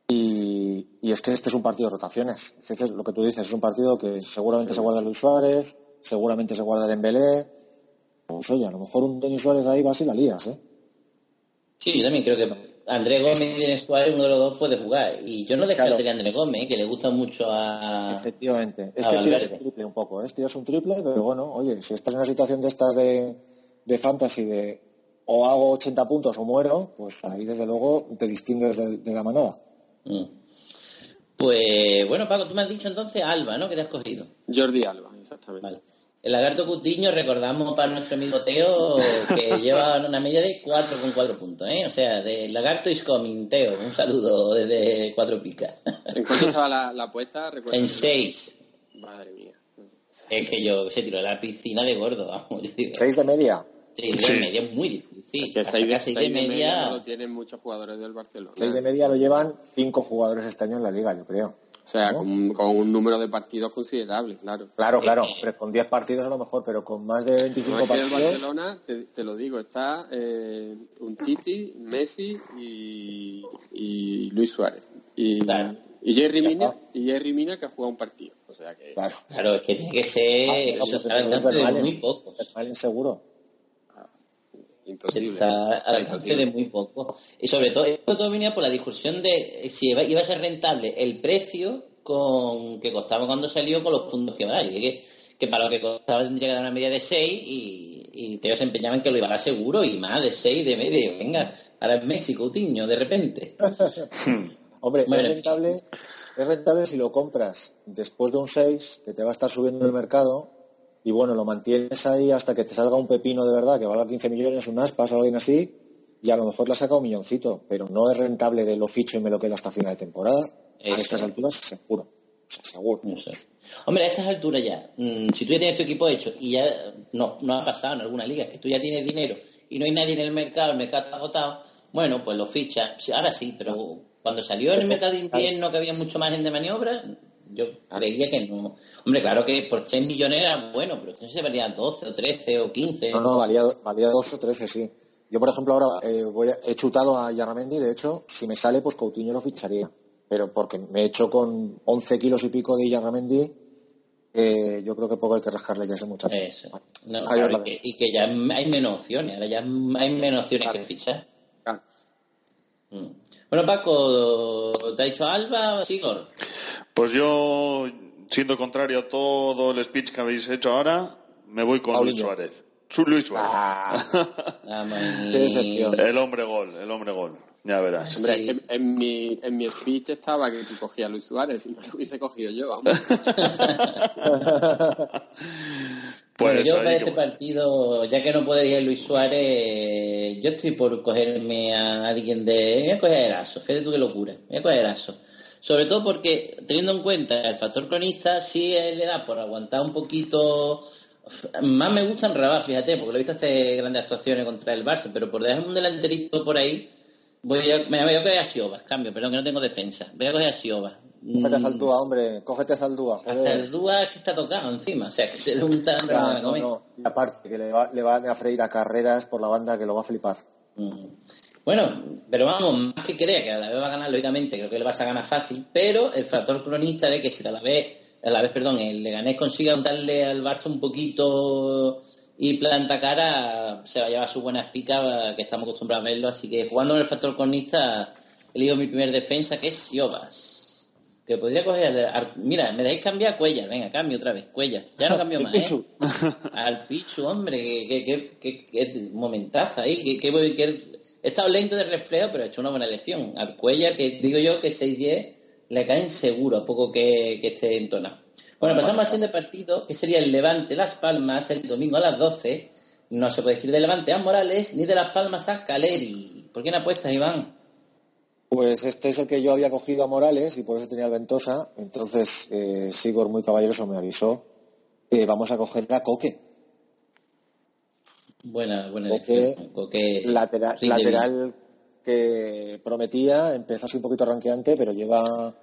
Y, y es que este es un partido de rotaciones. Este es lo que tú dices, es un partido que seguramente se guarda Luis Suárez, seguramente se guarda Dembélé. Pues oye, a lo mejor un Denis Suárez ahí vas y la lías, ¿eh? Sí, yo también creo que André Gómez y Denis Suárez, uno de los dos puede jugar. Y yo no descartaría a André Gómez, que le gusta mucho a... Efectivamente. Es a que es tirarse Valverde. un triple un poco, ¿eh? Es tirarse un triple, pero bueno, oye, si estás en una situación de estas de, de fantasy de o hago 80 puntos o muero, pues ahí desde luego te distingues de, de la manada. Mm. Pues bueno, Paco, tú me has dicho entonces Alba, ¿no? Que te has cogido. Jordi Alba, exactamente. Vale. El lagarto Cutiño, recordamos para nuestro amigo Teo, que lleva una media de 4,4 puntos, ¿eh? O sea, de lagarto is coming, Teo. Un saludo desde Cuatro Picas. ¿En cuánto estaba la, la apuesta? Recuerda. en 6. Madre mía. Es que yo se tiró a la piscina de gordo, vamos. Yo digo, ¿Seis de media? Seis de Sí. media es muy difícil. Que Hasta seis de, casi seis de de media no media... lo tienen muchos jugadores del Barcelona. Seis de media lo llevan cinco jugadores este año en la liga, yo creo. O sea, ¿no? con, con un número de partidos considerable, claro. Claro, claro, pero con 10 partidos a lo mejor, pero con más de 25 No que el partidos... Barcelona, te, te lo digo, está eh, un Titi, Messi y, y Luis Suárez. Y, Claro. y Jerry Mina, y Jerry Mina que ha jugado un partido. O sea que Claro. Claro, es que tiene que ser... Ah, eso pues está al es de muy pocos. Vermaelen seguro. Imposible. Está al alcance de muy poco. Y sobre todo, esto todo venía por la discusión de si iba, iba a ser rentable el precio con que costaba cuando salió con los puntos que va a dar. Y que, que para lo que costaba tendría que dar una media de 6 y, y Teo se empeñaba en que lo iba a dar seguro y más de 6 de media. Y Venga, ahora es Messi, Coutinho, de repente. Hombre, Bueno. es rentable, es rentable si lo compras después de un 6, que te va a estar subiendo el mercado, y bueno, lo mantienes ahí hasta que te salga un pepino de verdad, que valga 15 millones, un aspas o alguien así, y a lo mejor le has sacado un milloncito, pero no es rentable de lo ficho y me lo quedo hasta final de temporada. Eso. A estas alturas, seguro. O sea, seguro. Hombre, a estas alturas ya, mm, si tú ya tienes tu equipo hecho y ya no, no ha pasado en alguna liga, que tú ya tienes dinero y no hay nadie en el mercado, el mercado está agotado, bueno, pues lo fichas. Ahora sí, pero cuando salió en el mercado de invierno que había mucho margen de maniobra, yo creía que no. Hombre, claro que por 6 millones era bueno, pero no se valía 12 o 13 o 15. No, no, valía, valía 12 o 13, sí. Yo, por ejemplo, ahora eh, voy a- he chutado a Yarramendi, de hecho, si me sale, pues Coutinho lo ficharía. pero porque me he hecho con 11 kilos y pico de Illarramendi, eh, yo creo que poco hay que rascarle ya a ese muchacho. Eso. No, claro, y, que, y que ya hay menos opciones, ahora ya hay menos opciones que fichar. Claro. Mm. Bueno, Paco, ¿te ha dicho Alba o Sigor? Pues yo, siendo contrario a todo el speech que habéis hecho ahora, me voy con Luis. Suárez. Su Luis Suárez. Ah, man. Qué decepción. el hombre gol, el hombre gol. Ya verás. Hombre, Sí. es que en mi, en mi speech estaba que tú cogías a Luis Suárez y no lo hubiese cogido yo, vamos. Pues Bueno, yo para este partido, ya que no ir Luis Suárez, yo estoy por cogerme a alguien de... Voy a coger a Eraso, fíjate tú qué locura. Voy a coger a Eraso. Sobre todo porque, teniendo en cuenta el factor cronista, sí le da por aguantar un poquito... Más me gusta en Rabat, fíjate, porque lo he visto hacer grandes actuaciones contra el Barça, pero por dejarme un delanterito por ahí, voy a, me voy a coger a Siobas, cambio, perdón, que no tengo defensa. Voy a coger a Siobas. Cógete a Zaldúa, hombre, cógete a Zaldúa, Hasta joder. el Dúa es que está tocado encima, o sea, que se le untan Ya, a no, no. Y aparte, que le, va, le van a freír a carreras por la banda que lo va a flipar. Mm. Bueno, pero vamos, más que crea que a la vez va a ganar, lógicamente, creo que le vas a ganar fácil, pero el factor cronista de que si a la vez, a la vez, perdón, el Leganés consiga untarle al Barça un poquito y planta cara, se va a llevar sus buenas picas, que estamos acostumbrados a verlo, así que jugando con el factor cronista, elijo mi primer defensa, que es Siobas. Que podría coger, mira, me dais cambiar Cuellar, venga, cambio otra vez, Cuellar, ya no cambio más, ¿eh? Al Pichu, hombre, que, que, que, que- momentazo ahí, que, que, que he estado lento de reflejo, pero he hecho una buena elección. Al Cuellar, que digo yo que 6-10 le caen seguro, a poco que, que esté entonado. Bueno, pasamos al siguiente partido, que sería el Levante Las Palmas, el domingo a las 12. No se puede ir de Levante a Morales, ni de Las Palmas a Caleri. ¿Por quién apuestas, Iván? Pues este es el que yo había cogido a Morales y por eso tenía el Ventosa. Entonces, eh, Sigor muy caballeroso me avisó. eh, vamos a coger a Coque. Buena, buena Coque. Coque lateral, lateral que prometía, empezó así un poquito arranqueante, pero lleva,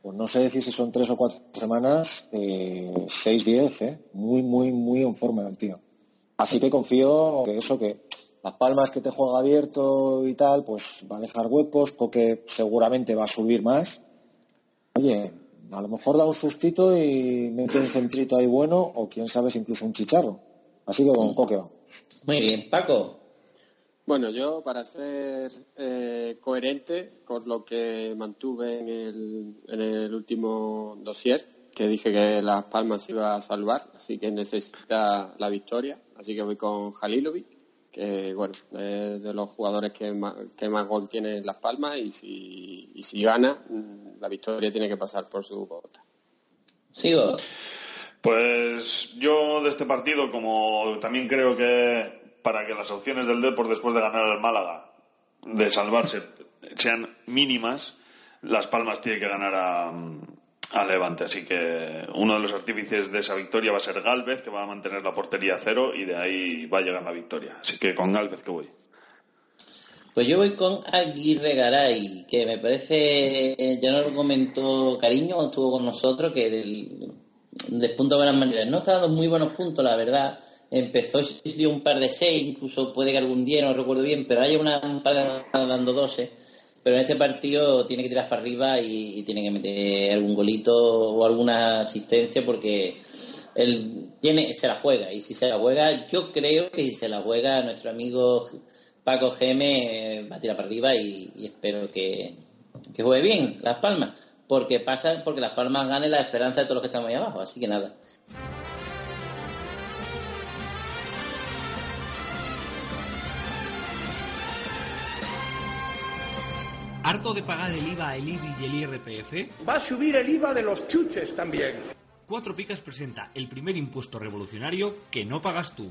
pues no sé decir si son tres o cuatro semanas, eh, 6-10, ¿eh? muy, muy, muy en forma el tío. Así que confío que eso, que las palmas que te juega abierto y tal, pues va a dejar huecos, Coque seguramente va a subir más. Oye, a lo mejor da un sustito y mete un centrito ahí bueno, o quién sabe incluso un chicharro. Así que con Coque va. Muy bien, Paco. Bueno, yo para ser eh, coherente con lo que mantuve en el, en el último dossier, que dije que Las Palmas iba a salvar, así que necesita la victoria, así que voy con Halilovic, que bueno, es de los jugadores que más, que más gol tiene en Las Palmas y si, y si gana, la victoria tiene que pasar por su bota. Sigo. Pues yo de este partido, como también creo que para que las opciones del Depor después de ganar al Málaga, de salvarse, sean mínimas, Las Palmas tiene que ganar a, Levante. Así que uno de los artífices de esa victoria va a ser Galvez, que va a mantener la portería a cero y de ahí va a llegar la victoria. Así que con Galvez que voy. Pues yo voy con Aguirre Garay, que me parece, eh, ya nos lo comentó Cariño estuvo con nosotros, que del, despunta de buenas maneras. No está dando muy buenos puntos, la verdad. Empezó, dio un par de seis, incluso puede que algún día, no recuerdo bien, pero hay una, un dando doce. Pero en este partido tiene que tirar para arriba y, y tiene que meter algún golito o alguna asistencia porque él tiene, se la juega. Y si se la juega, yo creo que si se la juega nuestro amigo Paco Geme eh, va a tirar para arriba y, y espero que, que juegue bien Las Palmas. Porque pasa, porque Las Palmas gane la esperanza de todos los que estamos ahí abajo. Así que nada. ¿Harto de pagar el IVA, el IBI y el IRPF? Va a subir el IVA de los chuches también. Cuatro Picas presenta el primer impuesto revolucionario que no pagas tú.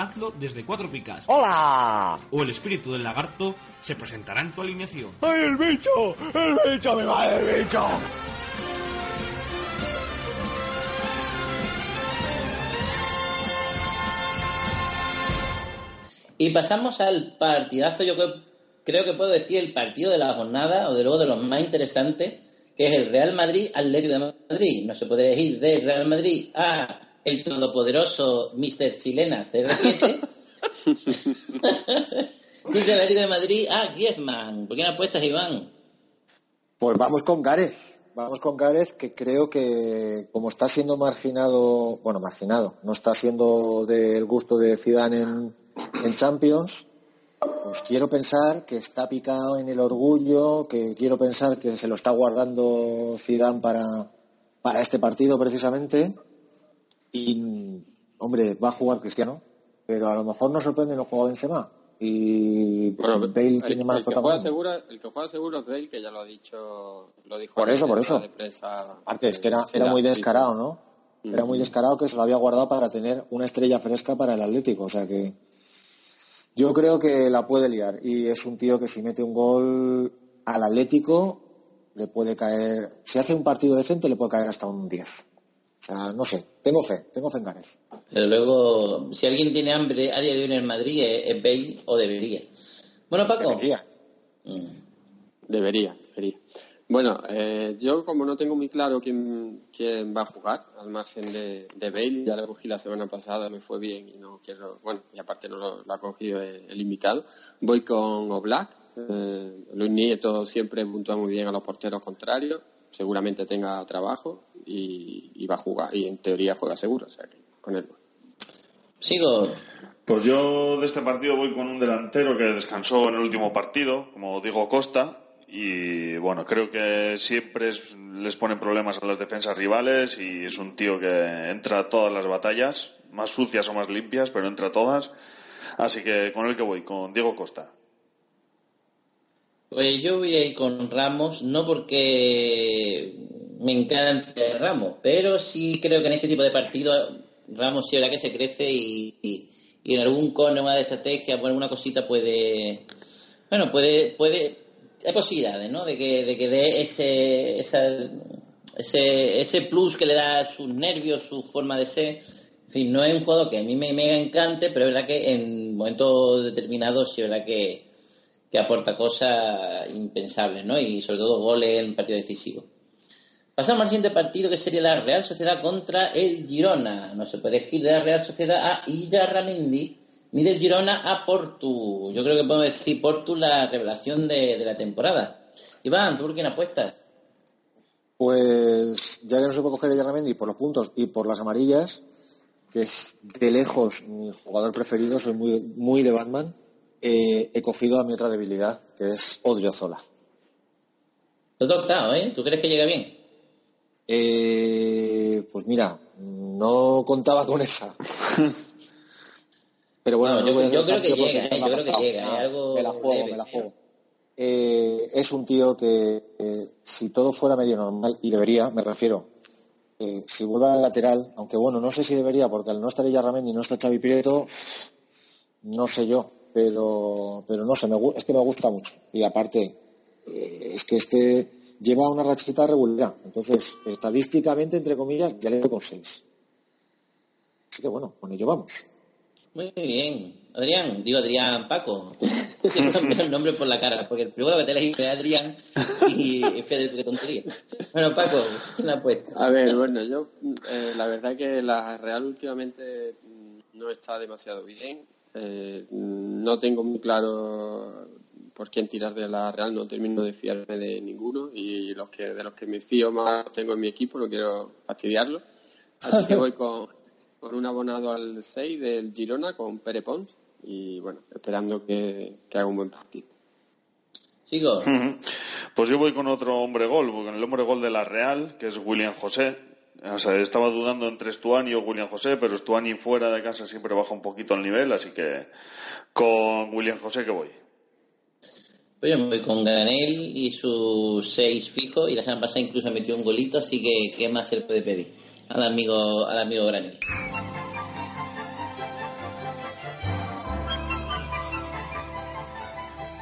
hazlo desde Cuatro Picas. ¡Hola! O el espíritu del lagarto se presentará en tu alineación. ¡Ay, el bicho! ¡El bicho! ¡Me va el bicho! Y pasamos al partidazo, yo creo, creo que puedo decir el partido de la jornada, o de luego de los más interesantes, que es el Real Madrid Atlético de Madrid. No se puede ir de Real Madrid a el todopoderoso Mr. Chilenas de R7. y del Atlético de Madrid a Griezmann. ¿Por qué no apuestas, Iván? Pues vamos con Gareth. Vamos con Gareth, que creo que como está siendo marginado, bueno, marginado, no está siendo del gusto de Zidane en, en Champions, pues quiero pensar que está picado en el orgullo, que quiero pensar que se lo está guardando Zidane para, para este partido precisamente. Y, hombre, va a jugar Cristiano, pero a lo mejor nos sorprende no juega Benzema. Y Bueno, Bale el, tiene el más que juega seguro, el que juega seguro es Bale, que ya lo ha dicho, lo dijo Por eso, por eso. Antes, que era, era muy descarado. ¿no? Era muy descarado que se lo había guardado para tener una estrella fresca para el Atlético. O sea que yo creo que la puede liar. Y es un tío que si mete un gol al Atlético le puede caer, si hace un partido decente le puede caer hasta un 10. O sea, no sé, tengo fe, tengo fe en Gareth. Pero luego, si alguien tiene hambre a día de hoy en el Madrid, es, es Bale o debería. Bueno, Paco. Debería. Debería, debería. Bueno, eh, yo como no tengo muy claro quién, quién va a jugar, al margen de, de Bale, ya lo cogí la semana pasada, me fue bien y no quiero, bueno, y aparte no lo, lo ha cogido el, el invitado, voy con Oblak. Eh, Luis Nieto siempre puntúa muy bien a los porteros contrarios, seguramente tenga trabajo y, y va a jugar, y en teoría juega seguro, o sea que con él. Sigo. Pues yo de este partido voy con un delantero que descansó en el último partido, como Diego Costa, y bueno, creo que siempre es- les ponen problemas a las defensas rivales y es un tío que entra a todas las batallas, más sucias o más limpias, pero entra a todas. Así que con el que voy, con Diego Costa. Pues yo voy a ir con Ramos, no porque me encante Ramos, pero sí creo que en este tipo de partidos Ramos sí verdad que se crece y, y- en algún cono de estrategia, por alguna cosita puede, bueno, puede, puede, hay posibilidades, ¿no? De que, de que dé ese, esa, ese, ese plus que le da sus nervios, su forma de ser. En fin, no es un juego que a mí me mega encante, pero es verdad que en momentos determinados sí es verdad que, que aporta cosas impensables, ¿no? Y sobre todo goles en partido decisivo. Pasamos al siguiente partido que sería la Real Sociedad contra el Girona. No se puede elegir de la Real Sociedad a Illarramendi ni del Girona a Portu. Yo creo que podemos decir Portu la revelación de, de la temporada. Iván, ¿tú por quién apuestas? Pues ya que no se puede coger el Yarramendi por los puntos y por las amarillas, que es de lejos mi jugador preferido, soy muy, muy de Batman, eh, he cogido a mi otra debilidad, que es Odriozola. Te he tocado, ¿eh? ¿Tú crees que llega bien? Eh, pues mira, no contaba con esa. Pero bueno, No, no yo- a yo creo que llega, eh, yo creo que llega, algo Me la juego, leve, me la juego. Eh, es un tío que, eh, si todo fuera medio normal, y debería, me refiero, eh, si vuelve al lateral, aunque bueno, no sé si debería, porque al no estar Yarramendi y no está Xavi Prieto, no sé yo, pero, pero no sé, me, es que me gusta mucho. Y aparte, eh, es que este lleva una rachita regular. Entonces, estadísticamente, entre comillas, ya le doy con seis. Así que bueno, con ello vamos. Muy bien. Adrián, digo Adrián Paco. El nombre por la cara, porque el primero que te elegí es Adrián y tú qué tontería. Bueno, Paco, ¿quién la apuesta? A ver, bueno, yo eh, la verdad que la Real últimamente no está demasiado bien. Eh, no tengo muy claro por quién tirar de la Real, no termino de fiarme de ninguno y los que de los que me fío más tengo en mi equipo, no quiero fastidiarlo. Así que voy con, con un abonado al 6 del Girona con Pere Pons y bueno, esperando que, que haga un buen partido. Sigo. Ujú. Pues yo voy con otro hombre gol, con el hombre gol de la Real, que es William José. O sea, estaba dudando entre Stuani o William José, pero Stuani fuera de casa siempre baja un poquito el nivel, así que con William José que voy. Pues yo me voy con Ganel y sus seis fijos y la semana pasada incluso metió un golito, así que ¿qué más se le puede pedir al amigo, al amigo Granel?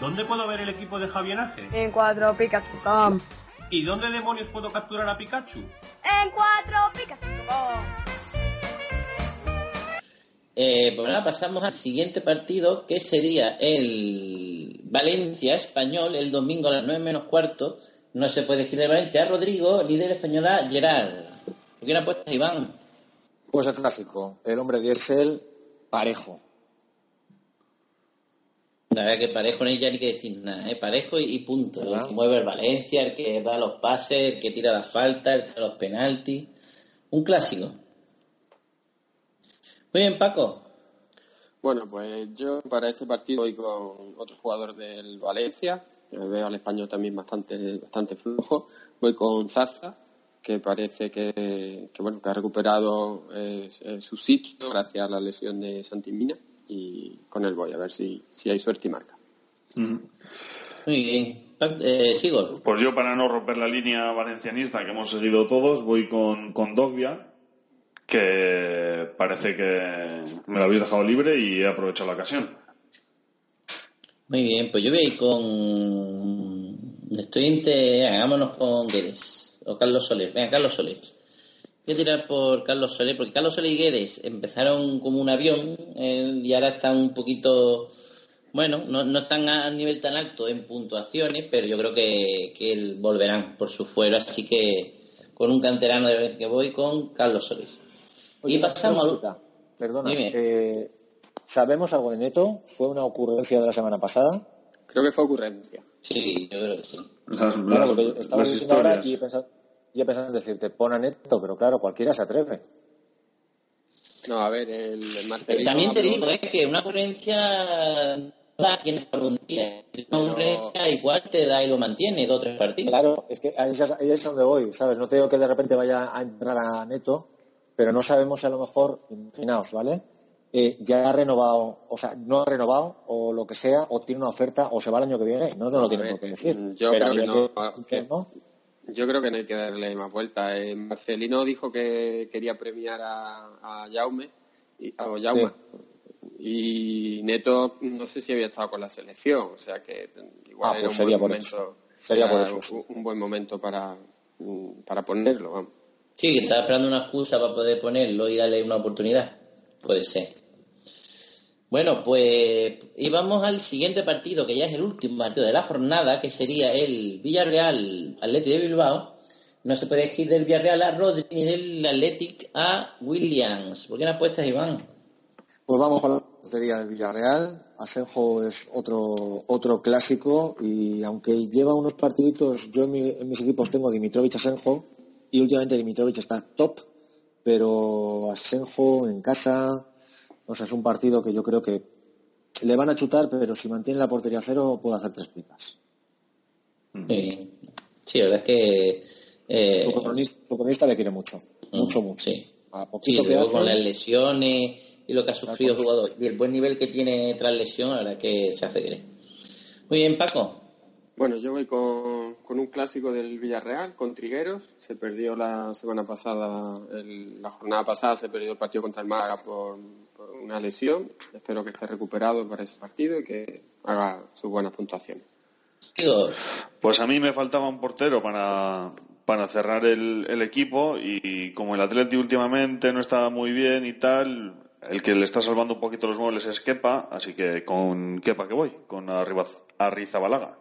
¿Dónde puedo ver el equipo de Javier Ace? En cuatropicas.com. ¿Y dónde demonios puedo capturar a Pikachu? En cuatropicas.com. Eh, pues nada, pasamos al siguiente partido, que sería el Valencia Español, el domingo a las 9 menos cuarto. No se puede de Valencia. Rodrigo, líder española, Gerard. ¿Por quién apuestas, Iván? Pues el clásico, el hombre diésel, parejo. La verdad que parejo no hay ya ni que decir nada, ¿eh? parejo y, y punto. El que mueve el Valencia, el que da los pases, el que tira las faltas, el que da los penaltis. Un clásico. Muy bien, Paco. Bueno, pues yo para este partido voy con otro jugador del Valencia. Eh, Veo al español también bastante, bastante flojo. Voy con Zaza, que parece que, que, bueno, que ha recuperado eh, eh, su sitio gracias a la lesión de Santimina. Y con él voy a ver si, si hay suerte y marca. Muy bien. Eh, sigo. Pues yo para no romper la línea valencianista que hemos seguido todos, voy con, con Dogbia, que parece que me lo habéis dejado libre y he aprovechado la ocasión. Muy bien, pues yo voy a ir con... Estoy entre... Hagámonos con Guedes. O Carlos Soler. Venga, Carlos Soler. Voy a tirar por Carlos Soler, porque Carlos Soler y Guedes empezaron como un avión eh, y ahora están un poquito... Bueno, no, no están a nivel tan alto en puntuaciones, pero yo creo que, que volverán por su fuero, así que con un canterano de vez que voy con Carlos Soler. Oye, y pasamos... pregunta. Perdona, Dime. eh, ¿sabemos algo de Neto? ¿Fue una ocurrencia de la semana pasada? Creo que fue ocurrencia. Sí, yo creo que sí. Las, Claro, las- porque estaba las diciendo ahora historias. y he pensado, y he pensado en decirte, pon a Neto, pero claro, cualquiera se atreve. No, a ver, el, el Marcelino... También te digo, es que una ocurrencia no la tienes por un día. Una ocurrencia igual te da y lo mantiene dos o tres partidos. Claro, es que ahí es, donde voy, ¿sabes? No te digo que de repente vaya a entrar a Neto, pero no sabemos si a lo mejor, imaginaos, ¿vale? Eh, ya ha renovado, o sea, no ha renovado, o lo que sea, o tiene una oferta, o se va el año que viene, no, no lo tiene por qué decir. Yo Pero creo que no. que- ¿no? Yo creo que no hay que darle más vuelta. Eh, Marcelino dijo que quería premiar a, a Jaume, y, a Jaume. Y Neto no sé si había estado con la selección, o sea que igual Ah, era pues un sería buen por momento, eso. Sería por era eso, sí. un, un buen momento para, para ponerlo, vamos. Sí, que estaba esperando una excusa para poder ponerlo y darle una oportunidad. Puede ser. Bueno, pues y vamos al siguiente partido, que ya es el último partido de la jornada, que sería el Villarreal Athletic de Bilbao. No se puede elegir del Villarreal a Rodri ni del Athletic a Williams. ¿Por qué no apuestas, Iván? Pues vamos con la portería del Villarreal. Asenjo es otro otro clásico y aunque lleva unos partiditos, yo en, mi- en mis equipos tengo Dimitrovich Asenjo y últimamente Dimitrovich está top, pero Asenjo en casa, o sea, es un partido que yo creo que le van a chutar, pero si mantiene la portería cero puede hacer tres picas. Sí, sí, la verdad es que... eh, Su cronista, su cronista le quiere mucho, mucho, mucho. Sí. A Sí, poquito que luego hace, con las lesiones y lo que ha sufrido el jugador y el buen nivel que tiene tras lesión, la verdad que se hace creer. Muy bien, Paco. Bueno, yo voy con, con un clásico del Villarreal, con Trigueros. Se perdió la semana pasada, el- la jornada pasada se perdió el partido contra el Málaga por una lesión. Espero que esté recuperado para ese partido y que haga sus buenas puntuaciones. Pues a mí me faltaba un portero para, para cerrar el, el equipo y como el Atleti últimamente no está muy bien y tal, el que le está salvando un poquito los muebles es Kepa, así que con Kepa que voy, con Arrizabalaga.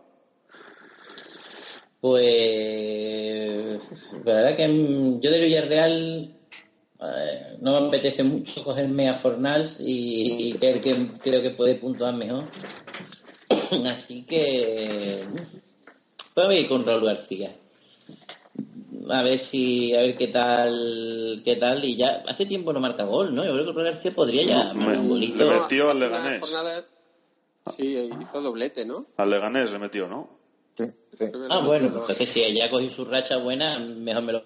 Pues la verdad que yo del Villarreal eh, no me apetece mucho cogerme a Fornals y, y creer que creo que puede puntuar mejor. Así que voy a ir con Raúl García. A ver si, a ver qué tal, qué tal. Y ya hace tiempo no marca gol, ¿no? Yo creo que Raúl García podría ya marcar un golito. Le metió al Leganés. jornada, sí, hizo doblete, ¿no? Al Leganés le metió, ¿no? Ah, bueno, pues entonces si ya cogió su racha buena, mejor me lo...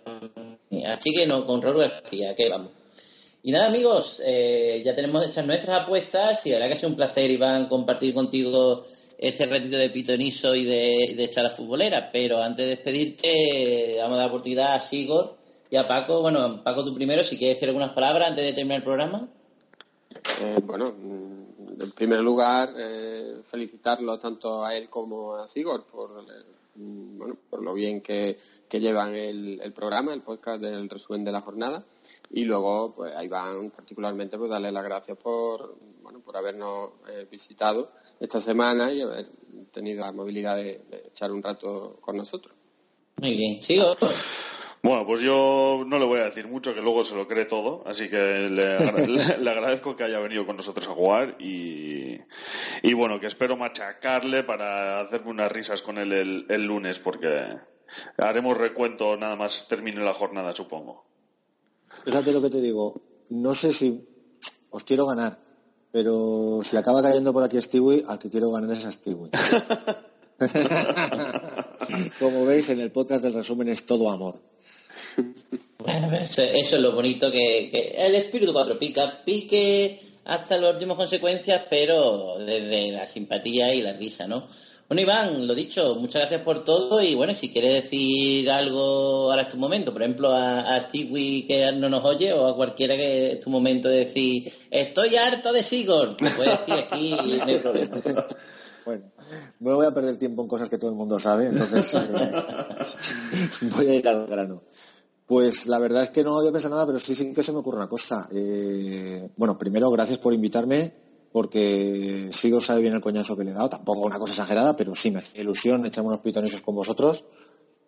Así que no, con Raúl García, que vamos. Y nada, amigos, eh, ya tenemos hechas nuestras apuestas y la verdad que ha sido un placer, Iván, compartir contigo este ratito de pitonizo y de, de echar la futbolera. Pero antes de despedirte, vamos a dar oportunidad a Sigor y a Paco. Bueno, Paco, tú primero, si quieres decir algunas palabras antes de terminar el programa. Eh, bueno, en primer lugar, eh, felicitarlo tanto a él como a Sigor por, por lo bien que, que llevan el, el programa, el podcast del resumen de la jornada. Y luego, pues a Iván particularmente, pues darle las gracias por, bueno, por habernos eh, visitado esta semana y haber tenido la movilidad de, echar un rato con nosotros. Muy bien, Sigor. Bueno, pues yo no le voy a decir mucho, que luego se lo cree todo, así que le, agra- le- le agradezco que haya venido con nosotros a jugar y, y bueno, que espero machacarle para hacerme unas risas con él el, el lunes, porque haremos recuento nada más termine la jornada, supongo. Fíjate lo que te digo. No sé si os quiero ganar, pero si acaba cayendo por aquí Stewie, al que quiero ganar es a Stewie. Como veis, en el podcast del resumen es todo amor. Bueno, pero eso, eso es lo bonito que, que el espíritu cuatro pica, pique hasta las últimas consecuencias, pero desde la simpatía y la risa, ¿no? Bueno, Iván, lo dicho, muchas gracias por todo y bueno, si quieres decir algo, ahora es tu momento, por ejemplo, a, a Tiwi que no nos oye o a cualquiera que es tu momento de decir, estoy harto de Sigor, lo puedes decir aquí y no hay problema. Bueno, no voy a perder tiempo en cosas que todo el mundo sabe, entonces eh, voy a ir al grano. Pues la verdad es que no había pensado nada, pero sí, sí que se me ocurre una cosa. Eh, bueno, primero, gracias por invitarme, porque sigo sabe bien el coñazo que le he dado, tampoco una cosa exagerada, pero sí me hace ilusión echarme unos pitonisos con vosotros,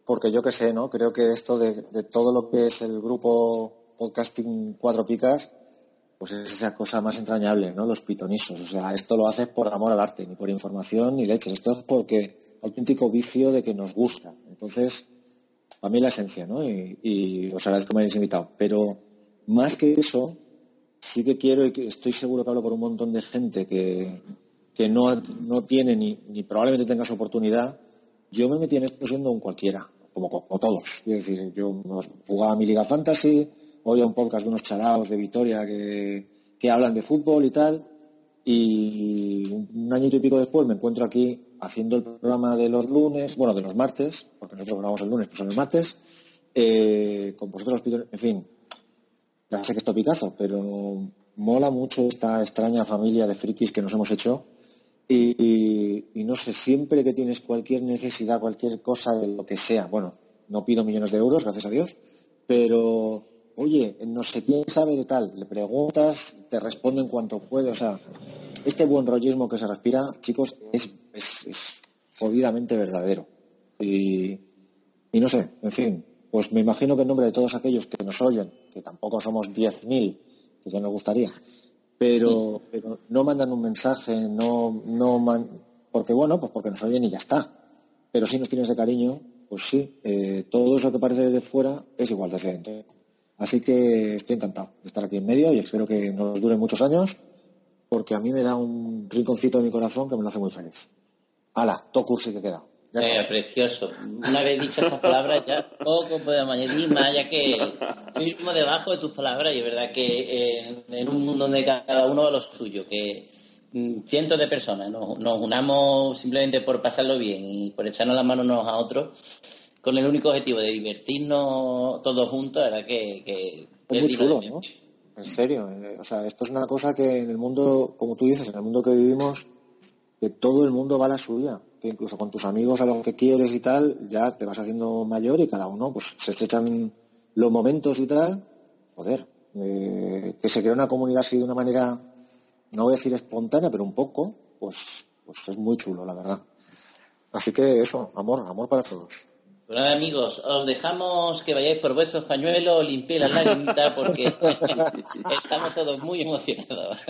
porque yo que sé, ¿no? Creo que esto de, de todo lo que es el grupo podcasting Cuatro Picas, pues es esa cosa más entrañable, ¿no? Los pitonisos. O sea, esto lo haces por amor al arte, ni por información ni leche. Esto es porque auténtico vicio de que nos gusta. Entonces, para mí la esencia, ¿no? Y, y os agradezco que me hayáis invitado. Pero más que eso, sí que quiero y estoy seguro que hablo por un montón de gente que, que no, no tiene ni, ni probablemente tenga su oportunidad. Yo me metí en esto siendo un cualquiera, como, como todos. Es decir, yo jugaba mi Liga Fantasy, oía un podcast de unos charaos de Vitoria que, que hablan de fútbol y tal, y un, añito y pico después me encuentro aquí haciendo el programa de los lunes, bueno, de los martes, porque nosotros grabamos el lunes, pues son los martes, eh, con vosotros, en fin, ya sé que es topicazo, pero mola mucho esta extraña familia de frikis que nos hemos hecho. Y, y- no sé, siempre que tienes cualquier necesidad, cualquier cosa de lo que sea, bueno, no pido millones de euros, gracias a Dios, pero oye, no sé quién sabe de tal, le preguntas, te responde en cuanto puede, o sea, este buen rollismo que se respira, chicos, es, jodidamente verdadero. Y, no sé, en fin, pues me imagino que en nombre de todos aquellos que nos oyen, que tampoco somos 10.000, que ya nos gustaría, pero, no mandan un mensaje, no, no porque bueno, pues porque nos oyen y ya está. Pero si nos tienes de cariño, pues sí, eh, todo eso que parece desde fuera es igual de decente. Así que estoy encantado de estar aquí en medio y espero que nos dure muchos años, porque a mí me da un rinconcito de mi corazón que me lo hace muy feliz. Ala, todo cursi que queda. Eh, precioso. Una vez dichas esas palabras ya poco podemos añadir más, ya que yo mismo debajo de tus palabras y es verdad que eh, en un mundo donde cada uno a lo suyo, que mm, cientos de personas nos, nos unamos simplemente por pasarlo bien y por echarnos las manos unos a otros con el único objetivo de divertirnos todos juntos, la verdad que, que Es muy chulo, ¿no? En serio, eh, o sea, esto es una cosa que en el mundo, como tú dices, en el mundo que vivimos, que todo el mundo va a la suya, que incluso con tus amigos a los que quieres y tal, ya te vas haciendo mayor y cada uno pues se estrechan los momentos y tal, joder, eh, que se crea una comunidad así de una manera, no voy a decir espontánea, pero un poco, pues, pues es muy chulo, la verdad. Así que eso, amor, amor para todos. Bueno, amigos, os dejamos que vayáis por vuestros pañuelos, limpiéis las lagrimitas porque estamos todos muy emocionados.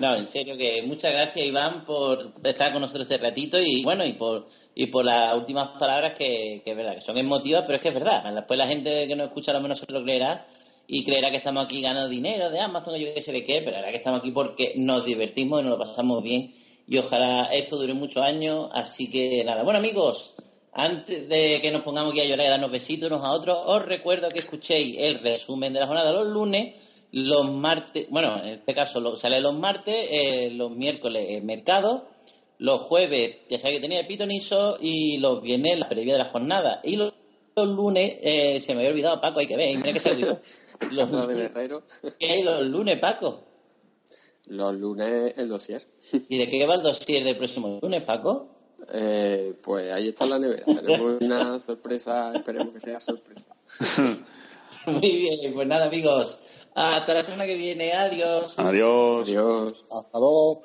No, en serio que muchas gracias Iván por estar con nosotros este ratito y bueno, y por y por las últimas palabras que, que verdad, que son emotivas, pero es que es verdad. Después la gente que nos escucha a lo menos se lo creerá y creerá que estamos aquí ganando dinero de Amazon o yo qué sé de qué, pero verdad que estamos aquí porque nos divertimos y nos lo pasamos bien y ojalá esto dure muchos años, así que nada. Bueno amigos, antes de que nos pongamos aquí a llorar y a darnos besitos unos a otros, os recuerdo que escuchéis el resumen de la jornada los lunes, los martes, bueno, en este caso lo- sale los martes, eh, los miércoles eh, mercado, Los jueves, ya sabéis que tenía pitonizo y los viernes la previa de la jornada. Y los, los lunes, eh, se me había olvidado Paco, hay que ver, mira que se olvidó. Los lunes. ¿Qué hay los lunes, Paco? Los lunes el dossier. ¿Y de qué va el dossier del próximo lunes, Paco? Eh, pues ahí está la nevera. Tenemos una sorpresa, esperemos que sea sorpresa. Muy bien, pues nada, amigos. Hasta la semana que viene. Adiós. Adiós. Adiós. Hasta luego.